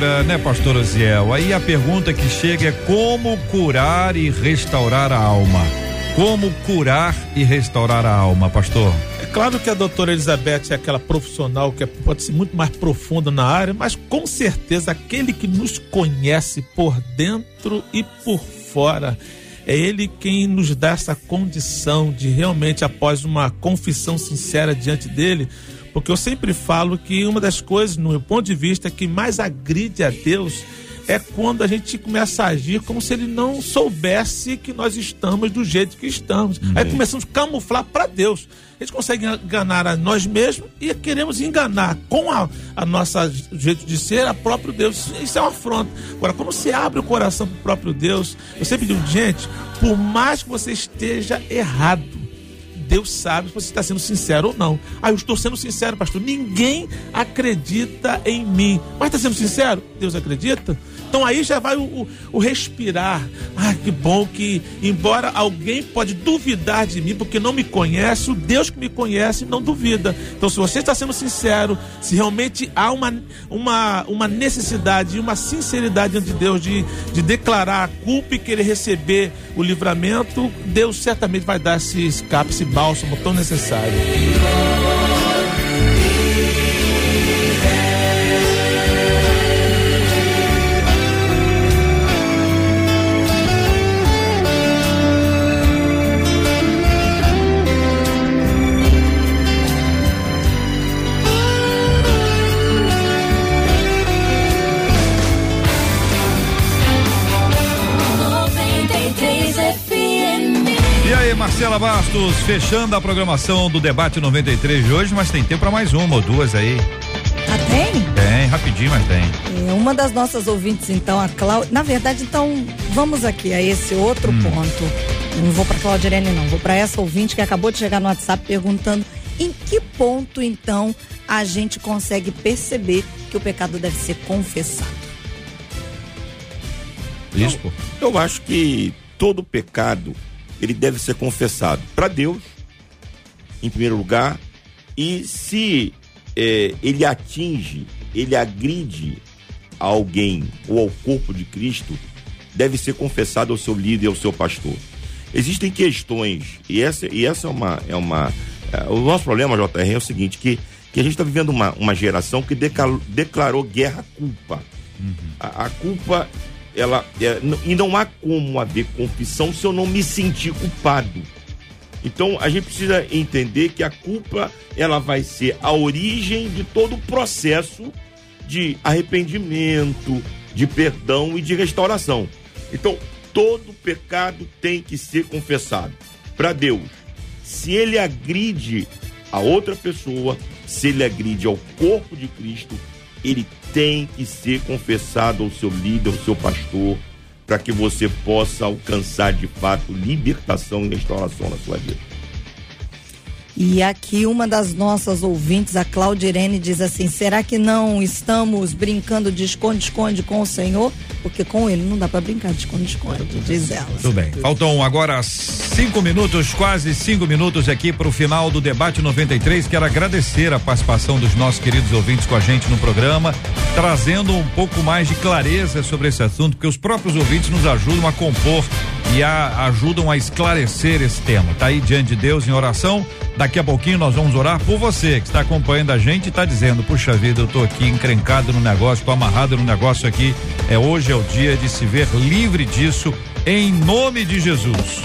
É, né, pastor Aziel? Aí a pergunta que chega é como curar e restaurar a alma? Como curar e restaurar a alma, pastor? É claro que a doutora Elizabeth é aquela profissional que é, pode ser muito mais profunda na área, mas com certeza aquele que nos conhece por dentro e por fora. É ele quem nos dá essa condição de realmente, após uma confissão sincera diante dele, porque eu sempre falo que uma das coisas, no meu ponto de vista, que mais agride a Deus é quando a gente começa a agir como se ele não soubesse que nós estamos do jeito que estamos. Uhum. Aí começamos a camuflar para Deus. A gente consegue enganar a nós mesmos e queremos enganar com a, a nossa jeito de ser a próprio Deus. Isso é uma afronta. Agora, quando você abre o coração para o próprio Deus, eu sempre digo, gente, por mais que você esteja errado, Deus sabe se você está sendo sincero ou não. Ah, eu estou sendo sincero, pastor. Ninguém acredita em mim. Mas está sendo sincero? Deus acredita? Então aí já vai o, o, o, respirar. Ah, que bom que, embora alguém pode duvidar de mim, porque não me conhece, o Deus que me conhece não duvida. Então, se você está sendo sincero, se realmente há uma, uma, uma necessidade e uma sinceridade diante de Deus de, de declarar a culpa e querer receber o livramento, Deus certamente vai dar esse escape, esse bálsamo tão necessário. Marcela Bastos, fechando a programação do debate 93 de hoje, mas tem tempo para mais uma ou duas aí. Ah, tem? Tem, rapidinho, mas tem. É, uma das nossas ouvintes, então, a Cláudia. Na verdade, então, vamos aqui a esse outro hum. ponto. Não vou para Cláudia Irene, não. Vou para essa ouvinte que acabou de chegar no WhatsApp perguntando em que ponto, então, a gente consegue perceber que o pecado deve ser confessado. Bispo? Eu, eu acho que todo pecado ele deve ser confessado para Deus, em primeiro lugar, e se é, ele atinge, ele agride a alguém ou ao corpo de Cristo, deve ser confessado ao seu líder, ao seu pastor. Existem questões, e essa, e essa é uma. É uma é, o nosso problema, JR, é o seguinte: que, que a gente está vivendo uma, uma geração que declarou, declarou guerra à culpa. Uhum. A, a culpa ela é, e não há como haver confissão se eu não me sentir culpado. Então a gente precisa entender que a culpa ela vai ser a origem de todo o processo de arrependimento, de perdão e de restauração. Então todo pecado tem que ser confessado para Deus. Se ele agride a outra pessoa, se ele agride ao corpo de Cristo, ele tem que ser confessado ao seu líder, ao seu pastor, para que você possa alcançar de fato libertação e restauração na sua vida. E aqui uma das nossas ouvintes, a Claudirene, diz assim: será que não estamos brincando de esconde-esconde com o Senhor? Porque com ele não dá para brincar de esconde-esconde, diz ela. Tudo bem. Faltam agora cinco minutos, quase cinco minutos aqui para o final do debate 93. Quero agradecer a participação dos nossos queridos ouvintes com a gente no programa, trazendo um pouco mais de clareza sobre esse assunto, porque os próprios ouvintes nos ajudam a compor e a, ajudam a esclarecer esse tema. Tá aí diante de Deus em oração. Daqui a pouquinho nós vamos orar por você que está acompanhando a gente e está dizendo: puxa vida, eu tô aqui encrencado no negócio, tô amarrado no negócio aqui. É hoje é o dia de se ver livre disso, em nome de Jesus.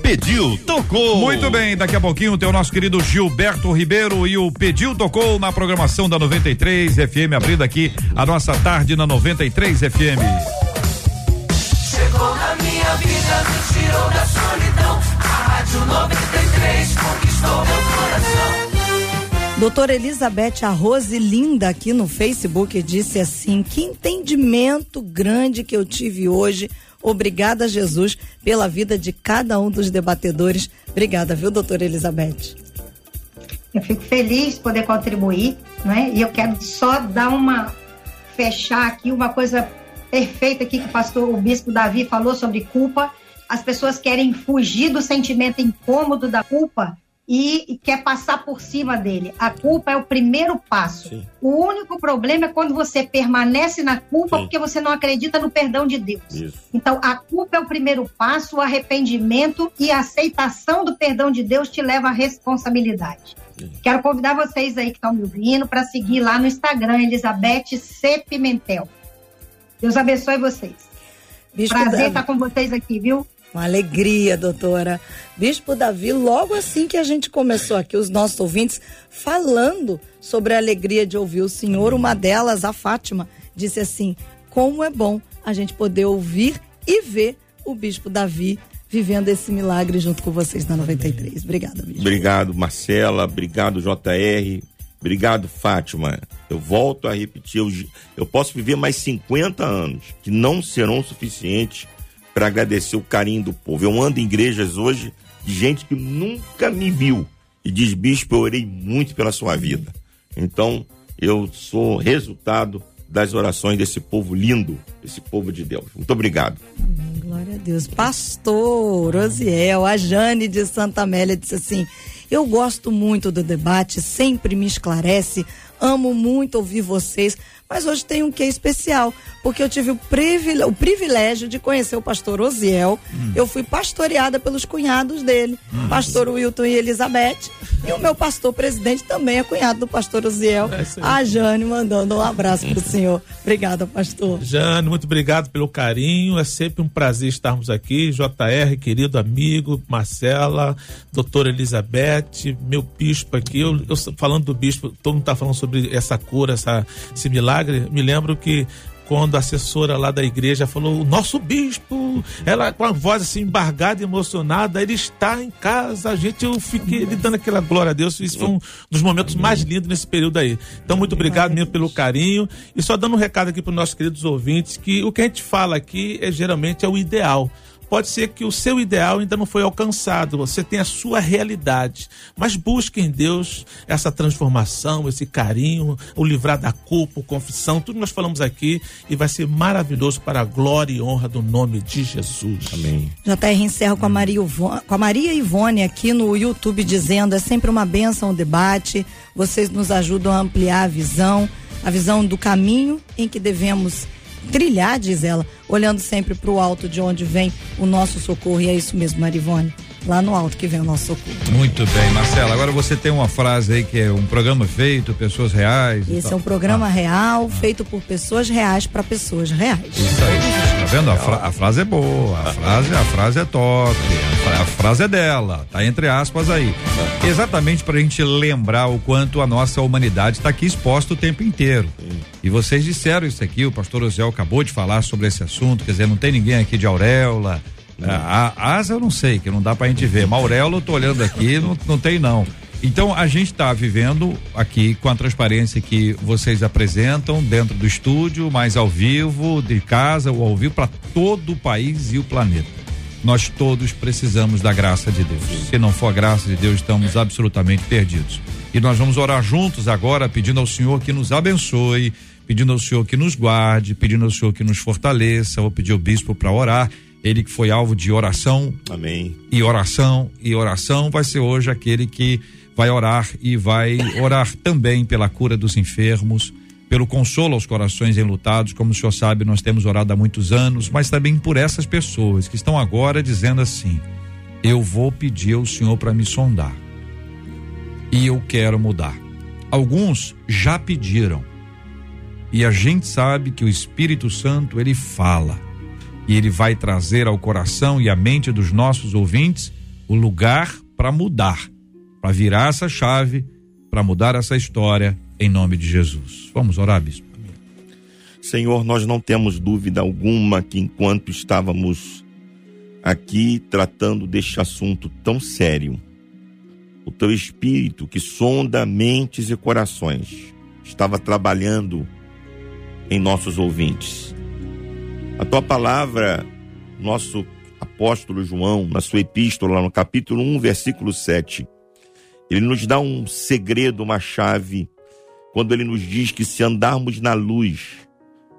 Pediu, tocou. Muito bem, daqui a pouquinho tem o nosso querido Gilberto Ribeiro e o Pediu, tocou na programação da 93 FM, abrindo aqui a nossa tarde na 93 FM chegou na minha vida, me tirou da solidão. Rádio 93 conquistou meu coração. Doutora Elizabeth, a Rose Linda aqui no Facebook disse assim: que entendimento grande que eu tive hoje. Obrigada, Jesus, pela vida de cada um dos debatedores. Obrigada, viu, doutora Elizabeth? Eu fico feliz de poder contribuir, né? E eu quero só dar uma fechar aqui uma coisa perfeito aqui que o pastor, o bispo Davi falou sobre culpa. As pessoas querem fugir do sentimento incômodo da culpa e, quer passar por cima dele. A culpa é o primeiro passo. Sim. O único problema é quando você permanece na culpa Sim. porque você não acredita no perdão de Deus. Isso. Então, a culpa é o primeiro passo, o arrependimento e a aceitação do perdão de Deus te leva à responsabilidade. Sim. Quero convidar vocês aí que estão me ouvindo para seguir lá no Instagram, Elizabeth C. Pimentel. Deus abençoe vocês. Bispo Prazer estar com vocês aqui, viu? Uma alegria, doutora. Bispo Davi, logo assim que a gente começou aqui, os nossos ouvintes falando sobre a alegria de ouvir o Senhor, uma delas, a Fátima, disse assim: como é bom a gente poder ouvir e ver o Bispo Davi vivendo esse milagre junto com vocês na 93. Obrigada, Bispo. Obrigado, Marcela. Obrigado, JR. Obrigado, Fátima. Eu volto a repetir, eu, eu posso viver mais 50 anos, que não serão suficientes para agradecer o carinho do povo. Eu ando em igrejas hoje de gente que nunca me viu e diz: Bispo, eu orei muito pela sua vida. Então, eu sou resultado das orações desse povo lindo, desse povo de Deus. Muito obrigado. Glória a Deus. Pastor Osiel, a Jane de Santa Amélia disse assim: Eu gosto muito do debate, sempre me esclarece, amo muito ouvir vocês mas hoje tem um quê especial, porque eu tive o, privile o privilégio de conhecer o pastor Osiel. Hum. Eu fui pastoreada pelos cunhados dele, hum. pastor Wilton e Elizabeth. E o meu pastor presidente também é cunhado do pastor Osiel. É a Jane mandando um abraço pro senhor. Obrigada, pastor. Jane, muito obrigado pelo carinho. É sempre um prazer estarmos aqui. JR, querido amigo, Marcela, doutora Elizabeth, meu bispo aqui. Eu, eu falando do bispo, todo mundo está falando sobre essa cura, essa, esse milagre. Me lembro que quando a assessora lá da igreja falou: o nosso bispo, ela com a voz assim embargada, emocionada, ele está em casa. A gente, eu fiquei lhe dando aquela glória a Deus. Isso foi um dos momentos mais lindos nesse período aí. Então, muito obrigado mesmo pelo carinho. E só dando um recado aqui para os nossos queridos ouvintes: que o que a gente fala aqui é geralmente é o ideal pode ser que o seu ideal ainda não foi alcançado, você tem a sua realidade, mas busque em Deus essa transformação, esse carinho, o livrar da culpa, confissão, tudo que nós falamos aqui e vai ser maravilhoso para a glória e honra do nome de Jesus. Amém. JR encerro com a Maria, com a Maria Ivone aqui no YouTube dizendo, é sempre uma benção o debate, vocês nos ajudam a ampliar a visão, a visão do caminho em que devemos trilhar, diz ela, olhando sempre para o alto de onde vem o nosso socorro. E é isso mesmo, Marivone. Lá no alto que vem o nosso socorro. Muito bem, Marcela. Agora você tem uma frase aí que é um programa feito, pessoas reais. Esse é um programa ah. real, ah. feito por pessoas reais para pessoas reais. Isso aí. Vendo? A, fra a, frase é boa, a frase, a frase é top, a, a frase é dela, tá entre aspas aí. Exatamente para a gente lembrar o quanto a nossa humanidade está aqui exposta o tempo inteiro. E vocês disseram isso aqui, o pastor Osiel acabou de falar sobre esse assunto, quer dizer, não tem ninguém aqui de auréola. A, a asa eu não sei, que não dá pra gente ver. Mas auréola eu tô olhando aqui, não, não tem não. Então a gente está vivendo aqui com a transparência que vocês apresentam dentro do estúdio, mas ao vivo, de casa ou ao vivo para todo o país e o planeta. Nós todos precisamos da graça de Deus. Se não for a graça de Deus, estamos absolutamente perdidos. E nós vamos orar juntos agora, pedindo ao Senhor que nos abençoe, pedindo ao Senhor que nos guarde, pedindo ao Senhor que nos fortaleça. Vou pedir ao bispo para orar. Ele que foi alvo de oração. Amém. E oração, e oração vai ser hoje aquele que vai orar e vai orar também pela cura dos enfermos, pelo consolo aos corações enlutados, como o senhor sabe, nós temos orado há muitos anos, mas também por essas pessoas que estão agora dizendo assim: eu vou pedir ao Senhor para me sondar. E eu quero mudar. Alguns já pediram, e a gente sabe que o Espírito Santo ele fala e ele vai trazer ao coração e à mente dos nossos ouvintes o lugar para mudar, para virar essa chave, para mudar essa história em nome de Jesus. Vamos orar, bispo. Senhor, nós não temos dúvida alguma que enquanto estávamos aqui tratando deste assunto tão sério, o teu espírito que sonda mentes e corações estava trabalhando em nossos ouvintes. A tua palavra, nosso apóstolo João, na sua epístola, no capítulo 1, versículo 7, ele nos dá um segredo, uma chave, quando ele nos diz que se andarmos na luz,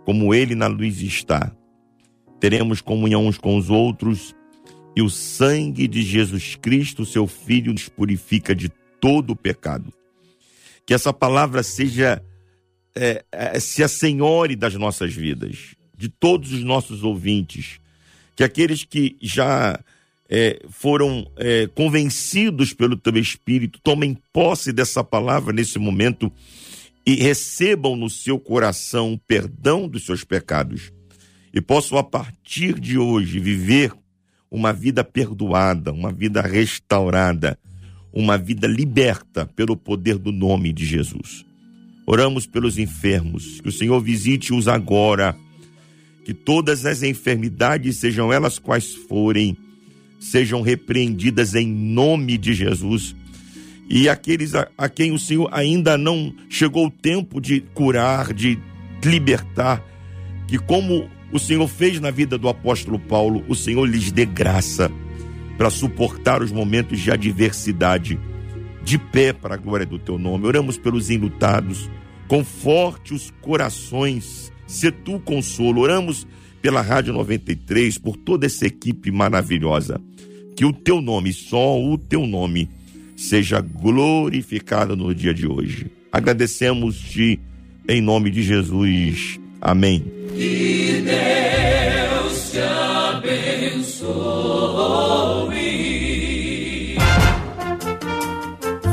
como ele na luz está, teremos comunhão uns com os outros, e o sangue de Jesus Cristo, seu Filho, nos purifica de todo o pecado. Que essa palavra seja é, é, se assenhore das nossas vidas, de todos os nossos ouvintes, que aqueles que já é, foram é, convencidos pelo teu Espírito tomem posse dessa palavra nesse momento e recebam no seu coração o perdão dos seus pecados e possam a partir de hoje viver uma vida perdoada, uma vida restaurada, uma vida liberta pelo poder do nome de Jesus. Oramos pelos enfermos, que o Senhor visite-os agora, que todas as enfermidades, sejam elas quais forem, sejam repreendidas em nome de Jesus. E aqueles a, a quem o Senhor ainda não chegou o tempo de curar, de libertar, que como o Senhor fez na vida do apóstolo Paulo, o Senhor lhes dê graça para suportar os momentos de adversidade, de pé para a glória do teu nome. Oramos pelos enlutados, conforte os corações, se tu consolo. Oramos pela Rádio 93, por toda essa equipe maravilhosa. Que o teu nome, só o teu nome, seja glorificado no dia de hoje. Agradecemos-te em nome de Jesus. Amém. Que Deus te abençoe.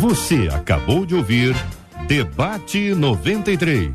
Você acabou de ouvir Debate 93.